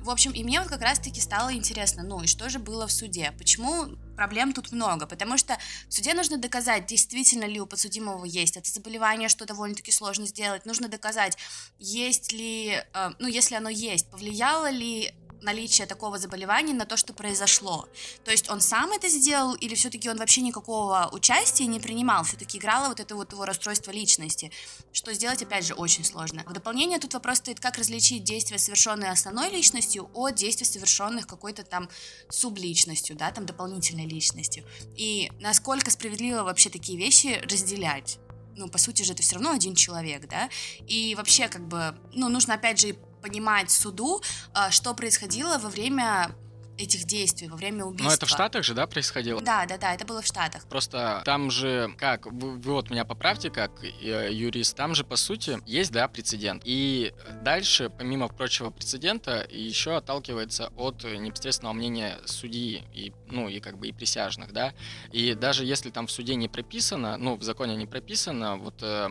В общем, и мне вот как раз-таки стало интересно, ну и что же было в суде? Почему проблем тут много? Потому что в суде нужно доказать, действительно ли у подсудимого есть это заболевание, что довольно-таки сложно сделать. Нужно доказать, есть ли, э, ну если оно есть, повлияло ли наличие такого заболевания на то, что произошло. То есть он сам это сделал или все-таки он вообще никакого участия не принимал, все-таки играло вот это вот его расстройство личности, что сделать, опять же, очень сложно. В дополнение тут вопрос стоит, как различить действия, совершенные основной личностью, от действий, совершенных какой-то там субличностью, да, там дополнительной личностью. И насколько справедливо вообще такие вещи разделять ну, по сути же, это все равно один человек, да, и вообще, как бы, ну, нужно, опять же, понимать суду, а, что происходило во время этих действий во время убийства. Но это в Штатах же, да, происходило? Да, да, да, это было в Штатах. Просто там же, как, вы, вы вот меня поправьте, как э, юрист, там же, по сути, есть, да, прецедент. И дальше, помимо прочего прецедента, еще отталкивается от непосредственного мнения судьи и, ну, и как бы и присяжных, да. И даже если там в суде не прописано, ну, в законе не прописано вот э,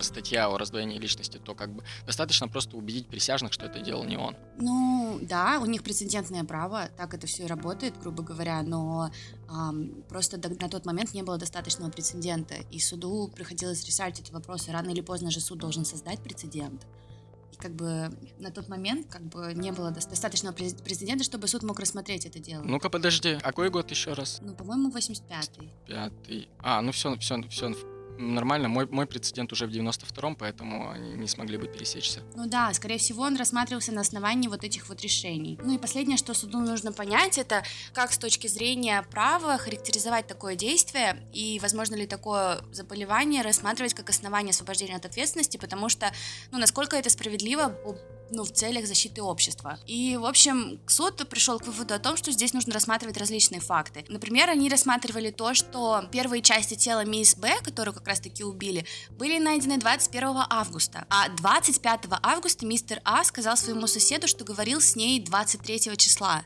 статья о раздвоении личности, то как бы достаточно просто убедить присяжных, что это делал не он. Ну, да, у них прецедентное право, так это все и работает, грубо говоря, но эм, просто до, на тот момент не было достаточного прецедента, и суду приходилось решать эти вопросы. Рано или поздно же суд должен создать прецедент. И как бы на тот момент как бы не было достаточного прецедента, чтобы суд мог рассмотреть это дело. Ну-ка, подожди, а какой год еще раз? Ну, по-моему, 85-й. Пятый. А, ну все, все, все нормально. Мой, мой прецедент уже в 92-м, поэтому они не смогли бы пересечься. Ну да, скорее всего, он рассматривался на основании вот этих вот решений. Ну и последнее, что суду нужно понять, это как с точки зрения права характеризовать такое действие и возможно ли такое заболевание рассматривать как основание освобождения от ответственности, потому что, ну, насколько это справедливо ну, в целях защиты общества. И, в общем, суд пришел к выводу о том, что здесь нужно рассматривать различные факты. Например, они рассматривали то, что первые части тела мисс Б, которую как раз-таки убили, были найдены 21 августа. А 25 августа мистер А сказал своему соседу, что говорил с ней 23 числа.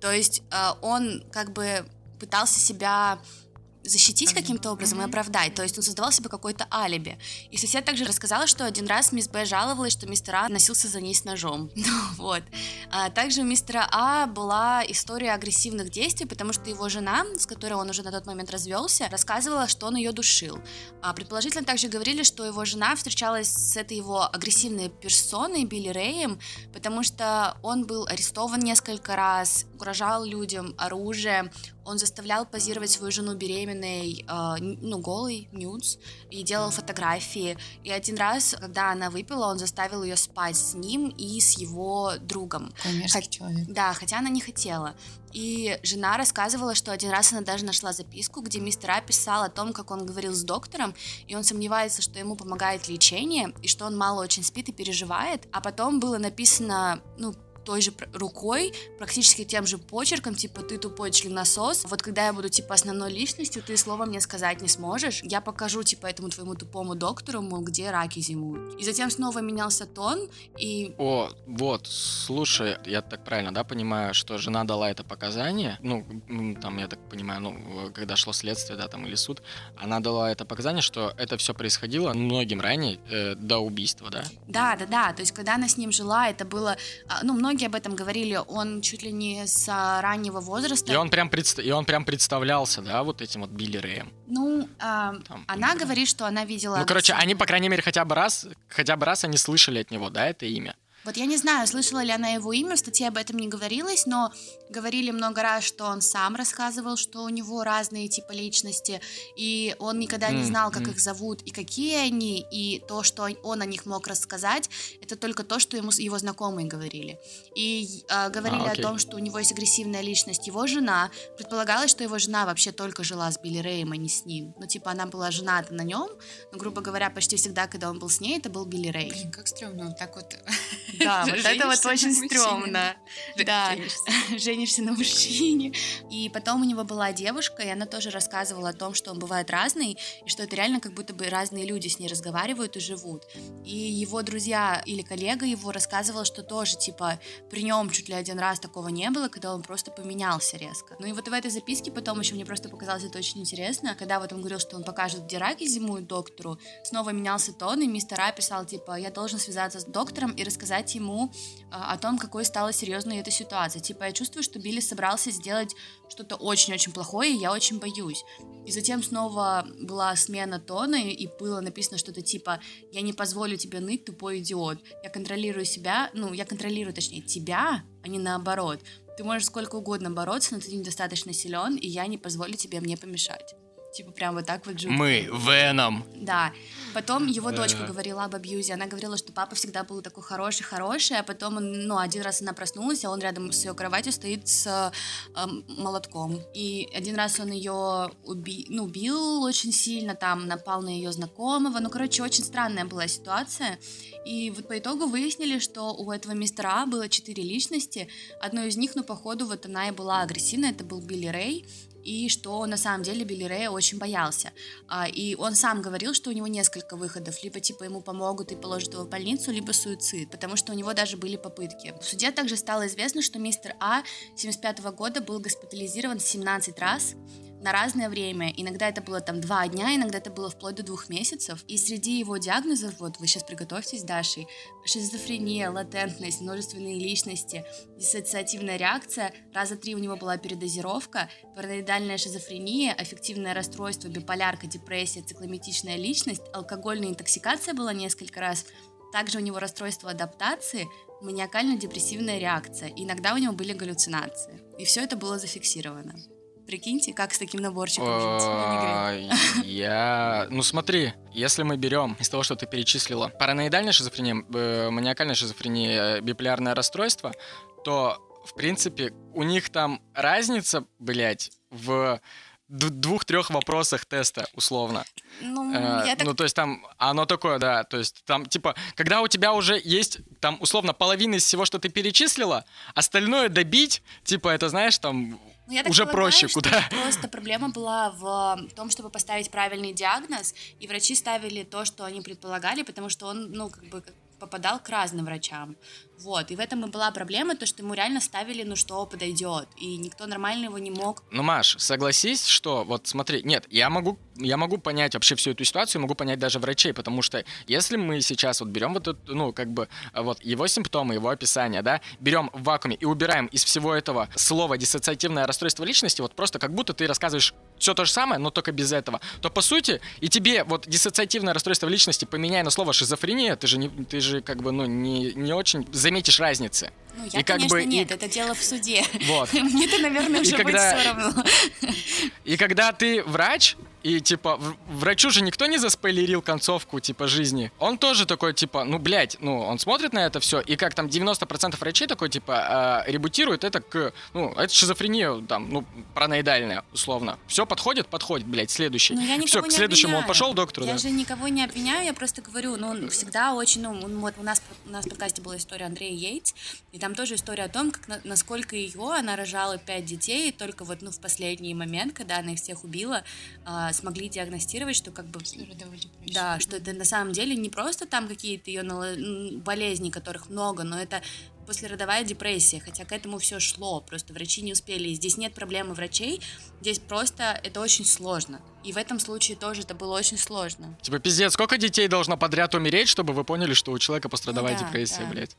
То есть э, он как бы пытался себя защитить каким-то образом и оправдать. То есть он создавал себе какое-то алиби. И сосед также рассказала, что один раз мисс Б жаловалась, что мистер А носился за ней с ножом. вот. А также у мистера А была история агрессивных действий, потому что его жена, с которой он уже на тот момент развелся, рассказывала, что он ее душил. А предположительно также говорили, что его жена встречалась с этой его агрессивной персоной, Билли Рэем, потому что он был арестован несколько раз, угрожал людям оружием, он заставлял позировать свою жену беременной, э, ну, голой, нюдс, и делал фотографии. И один раз, когда она выпила, он заставил ее спать с ним и с его другом. Хот... человек. Да, хотя она не хотела. И жена рассказывала, что один раз она даже нашла записку, где мистер А писал о том, как он говорил с доктором, и он сомневается, что ему помогает лечение, и что он мало очень спит и переживает. А потом было написано, ну, той же рукой, практически тем же почерком, типа, ты тупой членосос, вот когда я буду, типа, основной личностью, ты слова мне сказать не сможешь, я покажу, типа, этому твоему тупому доктору, мол, где раки зимуют. И затем снова менялся тон, и... О, вот, слушай, я так правильно, да, понимаю, что жена дала это показание, ну, там, я так понимаю, ну, когда шло следствие, да, там, или суд, она дала это показание, что это все происходило многим ранее, э, до убийства, да? Да, да, да, то есть, когда она с ним жила, это было, а, ну, многие многие об этом говорили, он чуть ли не с раннего возраста. И он прям, предста- и он прям представлялся, да, вот этим вот Билли Рэем. Ну, а, Там, она говорит, что она видела... Ну, короче, они, по крайней мере, хотя бы раз, хотя бы раз они слышали от него, да, это имя. Вот я не знаю, слышала ли она его имя, в статье об этом не говорилось, но говорили много раз, что он сам рассказывал, что у него разные типы личности, и он никогда не знал, как их зовут и какие они, и то, что он о них мог рассказать, это только то, что ему его знакомые говорили. И э, говорили а, о том, что у него есть агрессивная личность. Его жена, предполагалось, что его жена вообще только жила с Билли Рэем, а не с ним. Ну, типа, она была жената на нем, но, грубо говоря, почти всегда, когда он был с ней, это был Билли Рэй. Блин, как стрёмно, вот так вот Да, вот это вот очень стрёмно. Да, Женишься. на мужчине. И потом у него была девушка, и она тоже рассказывала о том, что он бывает разный, и что это реально как будто бы разные люди с ней разговаривают и живут. И его друзья или коллега его рассказывал, что тоже, типа, при нем чуть ли один раз такого не было, когда он просто поменялся резко. Ну и вот в этой записке потом еще мне просто показалось это очень интересно, когда вот он говорил, что он покажет, где раки зимуют доктору, снова менялся тон, и мистер А писал, типа, я должен связаться с доктором и рассказать ему а, о том, какой стала серьезной эта ситуация. Типа, я чувствую, что Билли собрался сделать что-то очень-очень плохое, и я очень боюсь. И затем снова была смена тона, и было написано что-то типа «Я не позволю тебе ныть, тупой идиот. Я контролирую себя, ну, я контролирую, точнее, тебя, а не наоборот. Ты можешь сколько угодно бороться, но ты недостаточно силен, и я не позволю тебе мне помешать». Типа прям вот так вот жутко. Мы Веном. Да. Потом его Да. дочка говорила об абьюзе. Она говорила, что папа всегда был такой хороший-хороший, а потом, он, ну, один раз она проснулась, а он рядом с ее кроватью стоит с эм, молотком. И один раз он ее уби... ну, убил очень сильно, там, напал на ее знакомого. Ну, короче, очень странная была ситуация. И вот по итогу выяснили, что у этого мистера А было четыре личности. Одной из них, ну, походу, вот она и была агрессивная, это был Билли Рэй и что на самом деле Билли Рэя очень боялся. А, и он сам говорил, что у него несколько выходов. Либо типа ему помогут и положат его в больницу, либо суицид, потому что у него даже были попытки. В суде также стало известно, что мистер А 75 года был госпитализирован 17 раз на разное время. Иногда это было там два дня, иногда это было вплоть до двух месяцев. И среди его диагнозов, вот вы сейчас приготовьтесь, Дашей, шизофрения, латентность, множественные личности, диссоциативная реакция, раза три у него была передозировка, параноидальная шизофрения, аффективное расстройство, биполярка, депрессия, циклометичная личность, алкогольная интоксикация была несколько раз, также у него расстройство адаптации, маниакально-депрессивная реакция, иногда у него были галлюцинации. И все это было зафиксировано. Прикиньте, как с таким наборчиком жить. Ой, Я... Ну смотри, если мы берем из того, что ты перечислила, параноидальная шизофрения, э, маниакальная шизофрения, биполярное расстройство, то, в принципе, у них там разница, блядь, в двух-трех вопросах теста, условно. Ну, Э, я так Ну, то есть там оно такое, да, то есть там, типа, когда у тебя уже есть, там, условно, половина из всего, что ты перечислила, остальное добить, типа, это, знаешь, там, Ну, я так уже полагаю, проще куда. Просто проблема была в том, чтобы поставить правильный диагноз, и врачи ставили то, что они предполагали, потому что он, ну, как бы попадал к разным врачам. Вот, и в этом и была проблема, то, что ему реально ставили, ну, что подойдет, и никто нормально его не мог. Ну, Маш, согласись, что, вот смотри, нет, я могу, я могу понять вообще всю эту ситуацию, могу понять даже врачей, потому что если мы сейчас вот берем вот эту, ну, как бы, вот его симптомы, его описание, да, берем в вакууме и убираем из всего этого слово диссоциативное расстройство личности, вот просто как будто ты рассказываешь все то же самое, но только без этого, то по сути и тебе вот диссоциативное расстройство личности поменяй на слово шизофрения, ты же не, ты же как бы ну не не очень заметишь разницы. Ну, я, И как конечно, бы и- нет, это дело в суде. Вот. Мне-то, наверное, И уже когда- будет все равно. И когда ты врач, и типа врачу же никто не заспойлерил концовку типа жизни. Он тоже такой типа, ну блядь, ну он смотрит на это все, и как там 90% врачей такой типа э, ребутирует это к, ну это шизофрения там, ну параноидальная условно. Все подходит, подходит, блядь, следующий. Никого Все, к следующему он обвиняю. пошел к доктору, Я да. же никого не обвиняю, я просто говорю, ну, он всегда очень, ну, он- вот у нас, у нас в подкасте была история Андрея Йейтс, и там тоже история о том, как на- насколько ее, она рожала пять детей, и только вот, ну, в последний момент, когда она их всех убила, а, смогли диагностировать, что как бы... Да, что это на самом деле не просто там какие-то ее болезни, которых много, но это послеродовая депрессия, хотя к этому все шло, просто врачи не успели. И Здесь нет проблемы врачей, здесь просто это очень сложно. И в этом случае тоже это было очень сложно. Типа пиздец, сколько детей должно подряд умереть, чтобы вы поняли, что у человека пострадовая Ну да, депрессия, да. блядь.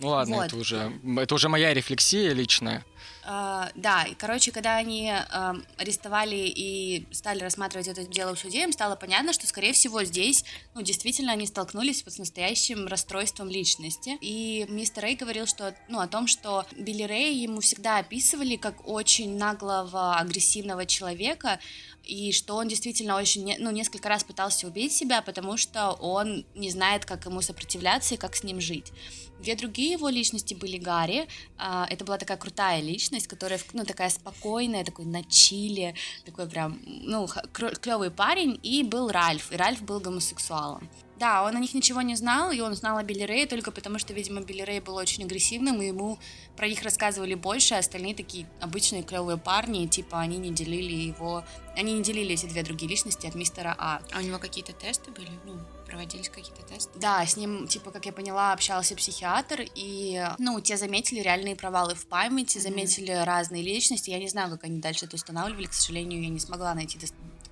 Ну ладно, Вот. это уже это уже моя рефлексия личная. А, да, и, короче, когда они ам, арестовали и стали рассматривать это дело в суде, им стало понятно, что, скорее всего, здесь, ну, действительно, они столкнулись вот с настоящим расстройством личности. И мистер Рэй говорил, что, ну, о том, что Билли Рэй ему всегда описывали как очень наглого, агрессивного человека, и что он действительно очень, ну, несколько раз пытался убить себя, потому что он не знает, как ему сопротивляться и как с ним жить. Две другие его личности были Гарри. а, Это была такая крутая личность, которая, ну, такая спокойная, такой на чиле, такой прям, ну, клевый парень. И был Ральф. И Ральф был гомосексуалом. Да, он о них ничего не знал, и он знал о Билли Рэй только потому, что, видимо, Билли Рэй был очень агрессивным, и ему про них рассказывали больше, а остальные такие обычные клевые парни, типа они не делили его, они не делили эти две другие личности от мистера А. А у него какие-то тесты были? Ну, проводились какие-то тесты? Да, с ним, типа, как я поняла, общался психиатр, и, ну, те заметили реальные провалы в памяти, mm-hmm. заметили разные личности. Я не знаю, как они дальше это устанавливали, к сожалению, я не смогла найти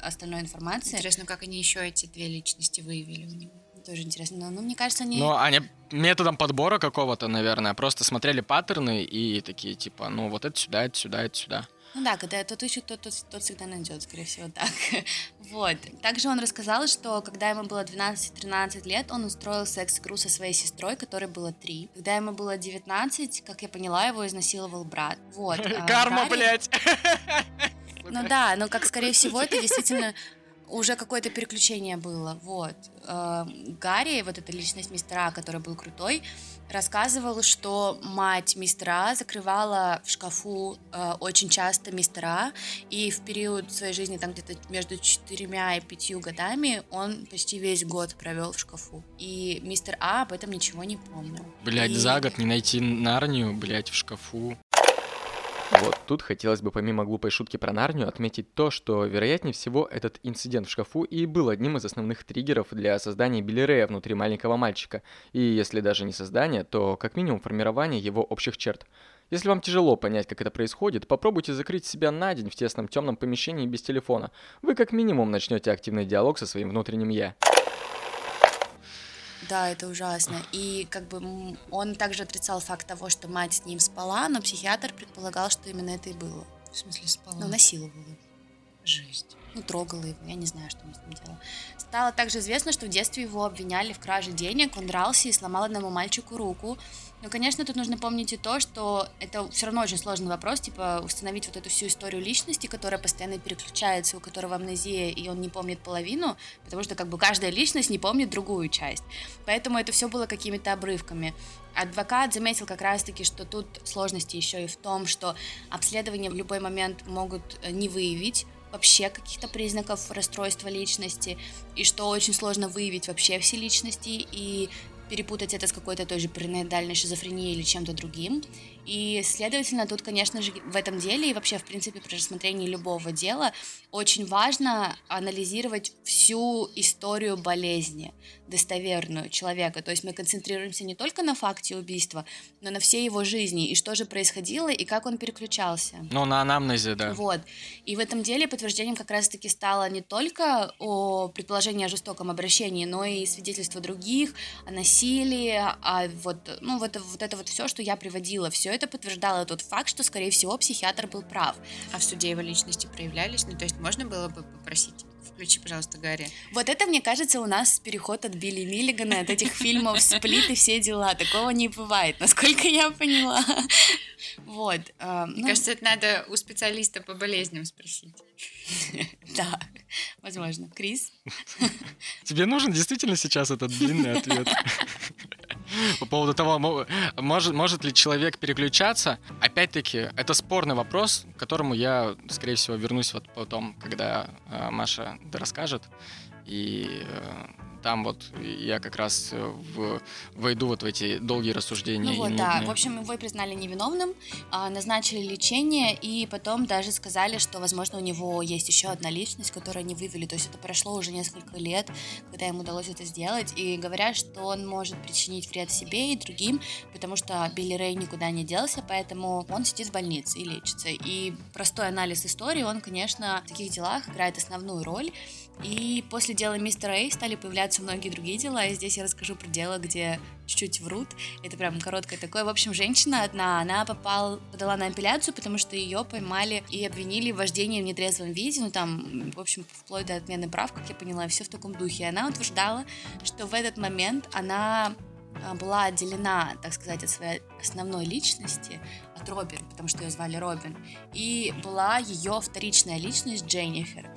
остальной информации. Интересно, как они еще эти две личности выявили у него. Тоже интересно. Но, ну, мне кажется, они... Ну, они методом подбора какого-то, наверное, просто смотрели паттерны и такие, типа, ну, вот это сюда, это сюда, это сюда. Ну да, когда тот ищет, тот, тот, тот всегда найдет, скорее всего, так. вот. Также он рассказал, что когда ему было 12-13 лет, он устроил секс-игру со своей сестрой, которой было 3. Когда ему было 19, как я поняла, его изнасиловал брат. Вот. А Карма, блядь! Ну да, но как скорее всего это действительно уже какое-то переключение было, вот. Э, Гарри, вот эта личность мистера, который был крутой, рассказывал, что мать мистера закрывала в шкафу э, очень часто мистера, и в период своей жизни, там где-то между четырьмя и пятью годами, он почти весь год провел в шкафу. И мистер А об этом ничего не помнил. Блять, и... за год не найти Нарнию, блять, в шкафу. Вот тут хотелось бы помимо глупой шутки про Нарнию отметить то, что, вероятнее всего, этот инцидент в шкафу и был одним из основных триггеров для создания Билли Рэя внутри маленького мальчика, и если даже не создания, то как минимум формирование его общих черт. Если вам тяжело понять, как это происходит, попробуйте закрыть себя на день в тесном темном помещении без телефона. Вы как минимум начнете активный диалог со своим внутренним «я». Да, это ужасно. И как бы он также отрицал факт того, что мать с ним спала, но психиатр предполагал, что именно это и было. В смысле спала? Ну, насиловала. Жесть. Ну, трогала его, я не знаю, что он с ним делал. Стало также известно, что в детстве его обвиняли в краже денег, он дрался и сломал одному мальчику руку. Но, конечно, тут нужно помнить и то, что это все равно очень сложный вопрос, типа установить вот эту всю историю личности, которая постоянно переключается, у которого амнезия, и он не помнит половину, потому что как бы каждая личность не помнит другую часть. Поэтому это все было какими-то обрывками. Адвокат заметил как раз-таки, что тут сложности еще и в том, что обследование в любой момент могут э, не выявить вообще каких-то признаков расстройства личности, и что очень сложно выявить вообще все личности, и перепутать это с какой-то той же параноидальной шизофренией или чем-то другим. И, следовательно, тут, конечно же, в этом деле и вообще, в принципе, при рассмотрении любого дела очень важно анализировать всю историю болезни, достоверную человека. То есть мы концентрируемся не только на факте убийства, но на всей его жизни, и что же происходило, и как он переключался. Ну, на анамнезе, да. Вот. И в этом деле подтверждением как раз-таки стало не только о предположении о жестоком обращении, но и свидетельства других, о насилии, а вот, ну, вот, вот это вот все, что я приводила, все это подтверждало тот факт, что, скорее всего, психиатр был прав. А в суде его личности проявлялись? Ну, то есть можно было бы попросить Включи, пожалуйста, Гарри. Вот это, мне кажется, у нас переход от Билли Миллигана, от этих фильмов «Сплит» и все дела. Такого не бывает, насколько я поняла. Вот. Э, мне ну... кажется, это надо у специалиста по болезням спросить. Да, возможно. Крис? Тебе нужен действительно сейчас этот длинный ответ? По поводу того, может, может ли человек переключаться, опять-таки, это спорный вопрос, к которому я, скорее всего, вернусь вот потом, когда э, Маша расскажет. И э, там вот я как раз э, в, войду вот в эти долгие рассуждения. Ну вот, да. В общем, его признали невиновным, а, назначили лечение, и потом даже сказали, что, возможно, у него есть еще одна личность, которую они вывели. То есть это прошло уже несколько лет, когда ему удалось это сделать, и говорят, что он может причинить вред себе и другим, потому что Билли Рэй никуда не делся, поэтому он сидит в больнице и лечится. И простой анализ истории, он, конечно, в таких делах играет основную роль. И после дела мистера Эй стали появляться многие другие дела, и здесь я расскажу про дело, где чуть-чуть врут. Это прям короткое такое. В общем, женщина одна, она попала, подала на апелляцию, потому что ее поймали и обвинили в вождении в нетрезвом виде, ну там, в общем, вплоть до отмены прав, как я поняла, все в таком духе. И она утверждала, что в этот момент она была отделена, так сказать, от своей основной личности, от Робин, потому что ее звали Робин, и была ее вторичная личность Дженнифер.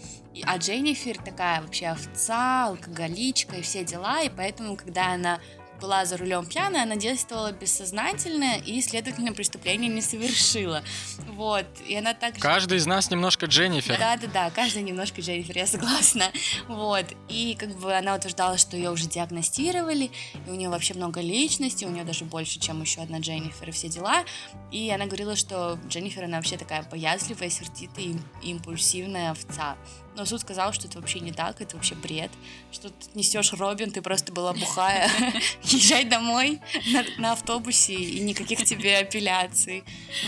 А Дженнифер такая вообще овца, алкоголичка и все дела, и поэтому, когда она была за рулем пьяная, она действовала бессознательно и, следовательно, преступление не совершила. Вот. И она так... Каждый из нас немножко Дженнифер. Да-да-да, каждый немножко Дженнифер, я согласна. Вот. И как бы она утверждала, что ее уже диагностировали, и у нее вообще много личностей, у нее даже больше, чем еще одна Дженнифер и все дела. И она говорила, что Дженнифер, она вообще такая поязливая, сердитая и импульсивная овца. Но суд сказал, что это вообще не так, это вообще бред, что ты несешь Робин, ты просто была бухая, езжай домой на, на автобусе и никаких тебе апелляций.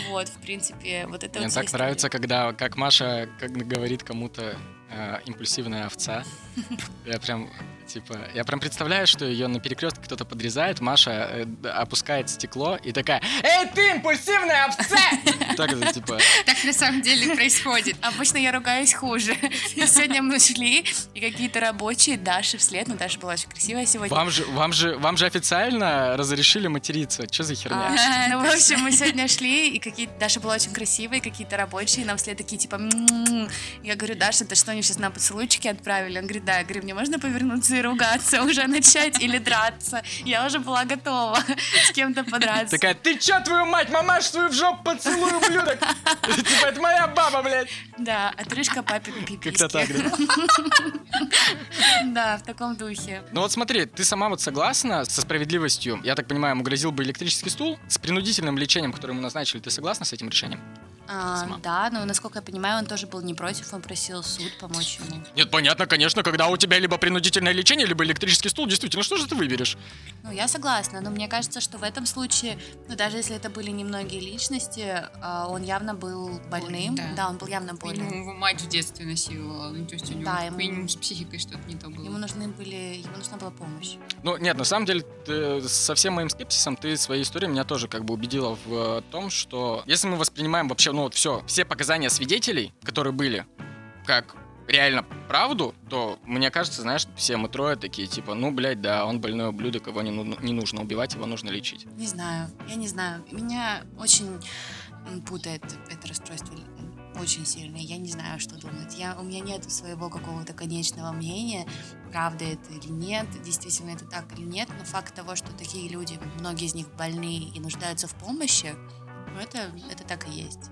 Вот, в принципе, вот это Мне вот так нравится, когда, как Маша как говорит кому-то э, импульсивная овца. Я прям, типа, я прям представляю, что ее на перекрестке кто-то подрезает, Маша э, опускает стекло и такая, «Эй, ты импульсивная овца!» Так это, типа, Так на самом деле происходит. Обычно я ругаюсь хуже. Сегодня мы шли, и какие-то рабочие Даши вслед, ну Даша была очень красивая сегодня. вам же, вам же, вам же официально разрешили материться. Что за херня? А, ну, в общем, мы сегодня шли, и какие-то... Даша была очень красивая, какие-то рабочие нам вслед такие, типа... «М-м-м». Я говорю, Даша, ты что, они сейчас на поцелуйчики отправили? Он говорит, да. Я говорю, мне можно повернуться и ругаться, уже начать или драться? Я уже была готова с кем-то подраться. Такая, ты чё, твою мать, мамаш свою в жопу поцелуй, ублюдок! Типа, это моя баба, блядь! Да, отрыжка папе пиписки. Как-то так, да? Да, в таком духе. Ну вот смотри, ты сама вот согласна со справедливостью? Я так понимаю, ему грозил бы электрический стул с принудительным лечением, которое ему назначили. Ты согласна с этим решением? А, да, но насколько я понимаю, он тоже был не против, он просил суд помочь ему. Нет, понятно, конечно, когда у тебя либо принудительное лечение, либо электрический стул, действительно, что же ты выберешь? Ну, я согласна, но мне кажется, что в этом случае, ну, даже если это были немногие личности, а, он явно был больным. Болен, да. да. он был явно больным. Минимум его мать в детстве насиловала. Ну, то есть у него Да, ему- минимум с психикой что-то не то было. Ему нужны были, ему нужна была помощь. Ну, нет, на самом деле, ты, со всем моим скепсисом ты своей историей меня тоже как бы убедила в э, том, что если мы воспринимаем вообще, ну вот все, все показания свидетелей, которые были, как реально правду, то, мне кажется, знаешь, все мы трое такие, типа, ну, блядь, да, он больной ублюдок, его не, не нужно убивать, его нужно лечить. Не знаю, я не знаю. Меня очень путает это расстройство очень сильно. Я не знаю, что думать. Я, у меня нет своего какого-то конечного мнения, правда это или нет, действительно это так или нет. Но факт того, что такие люди, многие из них больны и нуждаются в помощи, это, это так и есть.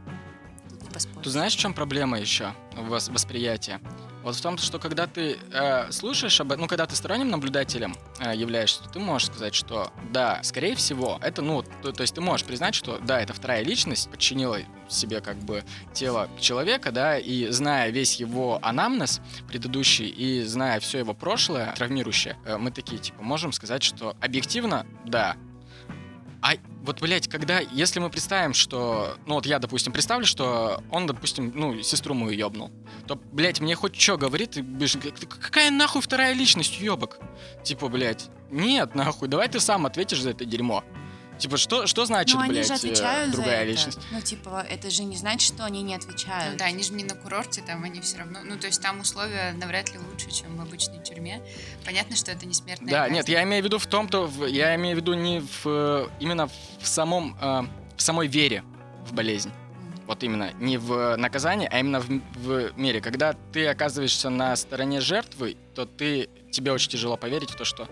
Тут. Ты знаешь, в чем проблема еще в вос- восприятии? Вот в том, что когда ты э, слушаешь об ну, когда ты сторонним наблюдателем э, являешься, то ты можешь сказать, что да, скорее всего, это, ну, то, то есть ты можешь признать, что да, это вторая личность подчинила себе как бы тело человека, да, и зная весь его анамнез предыдущий и зная все его прошлое травмирующее, э, мы такие, типа, можем сказать, что объективно, да, а вот, блядь, когда, если мы представим, что, ну вот я, допустим, представлю, что он, допустим, ну, сестру мою ёбнул, то, блядь, мне хоть что говорит, и будешь говорить, «Да какая нахуй вторая личность, ёбок? Типа, блядь, нет, нахуй, давай ты сам ответишь за это дерьмо. Типа, что, что значит, Ну, они блядь, же э, отвечают другая за это. личность? Ну, типа, это же не значит, что они не отвечают. Ну да, они же не на курорте, там они все равно... Ну, то есть там условия навряд ли лучше, чем в обычной тюрьме. Понятно, что это не смертная Да, казнь. нет, я имею в виду в том-то, в- я имею в виду не в, э, именно в самом, э, в самой вере в болезнь. Вот именно, не в наказании, а именно в, в мире. Когда ты оказываешься на стороне жертвы, то ты тебе очень тяжело поверить в то, что,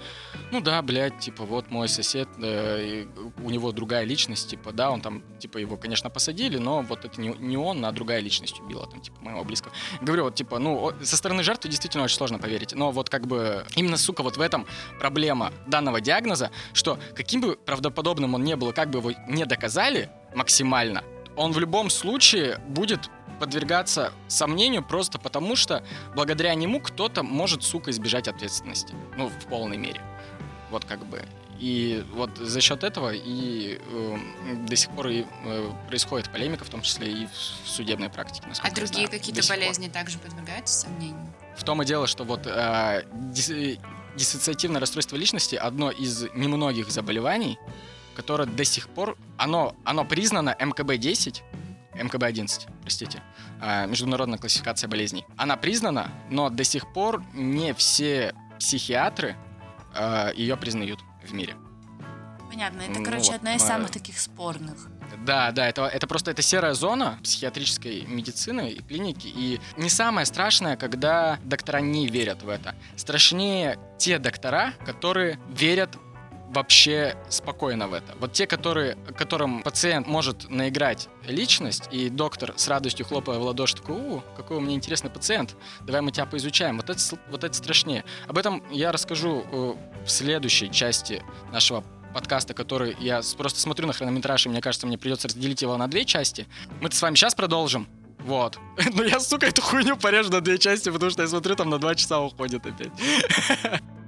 ну да, блядь, типа, вот мой сосед, э, у него другая личность, типа, да, он там, типа, его, конечно, посадили, но вот это не, не он, а другая личность убила, там, типа, моего близкого. Говорю, вот, типа, ну, со стороны жертвы действительно очень сложно поверить, но вот как бы именно, сука, вот в этом проблема данного диагноза, что каким бы правдоподобным он не был, как бы его не доказали максимально, он в любом случае будет подвергаться сомнению просто потому, что благодаря нему кто-то может, сука, избежать ответственности. Ну, в полной мере. Вот как бы. И вот за счет этого и э, до сих пор и э, происходит полемика, в том числе и в судебной практике. А другие какие-то сих пор. болезни также подвергаются сомнению? В том и дело, что вот э, дис- диссоциативное расстройство личности одно из немногих заболеваний, которое до сих пор, оно, оно признано МКБ-10, МКБ-11, простите, э, Международная классификация болезней. Она признана, но до сих пор не все психиатры э, ее признают в мире. Понятно, это, Ну короче, вот, одна из самых таких спорных. Да, да, это, это просто это серая зона психиатрической медицины и клиники. И не самое страшное, когда доктора не верят в это. Страшнее те доктора, которые верят вообще спокойно в это. Вот те, которые, которым пациент может наиграть личность, и доктор с радостью хлопая в ладоши такой, у, какой у меня интересный пациент, давай мы тебя поизучаем. Вот это, вот это страшнее. Об этом я расскажу э, в следующей части нашего подкаста, который я просто смотрю на хронометраж, и мне кажется, мне придется разделить его на две части. Мы с вами сейчас продолжим. Вот. Но я, сука, эту хуйню порежу на две части, потому что я смотрю, там на два часа уходит опять.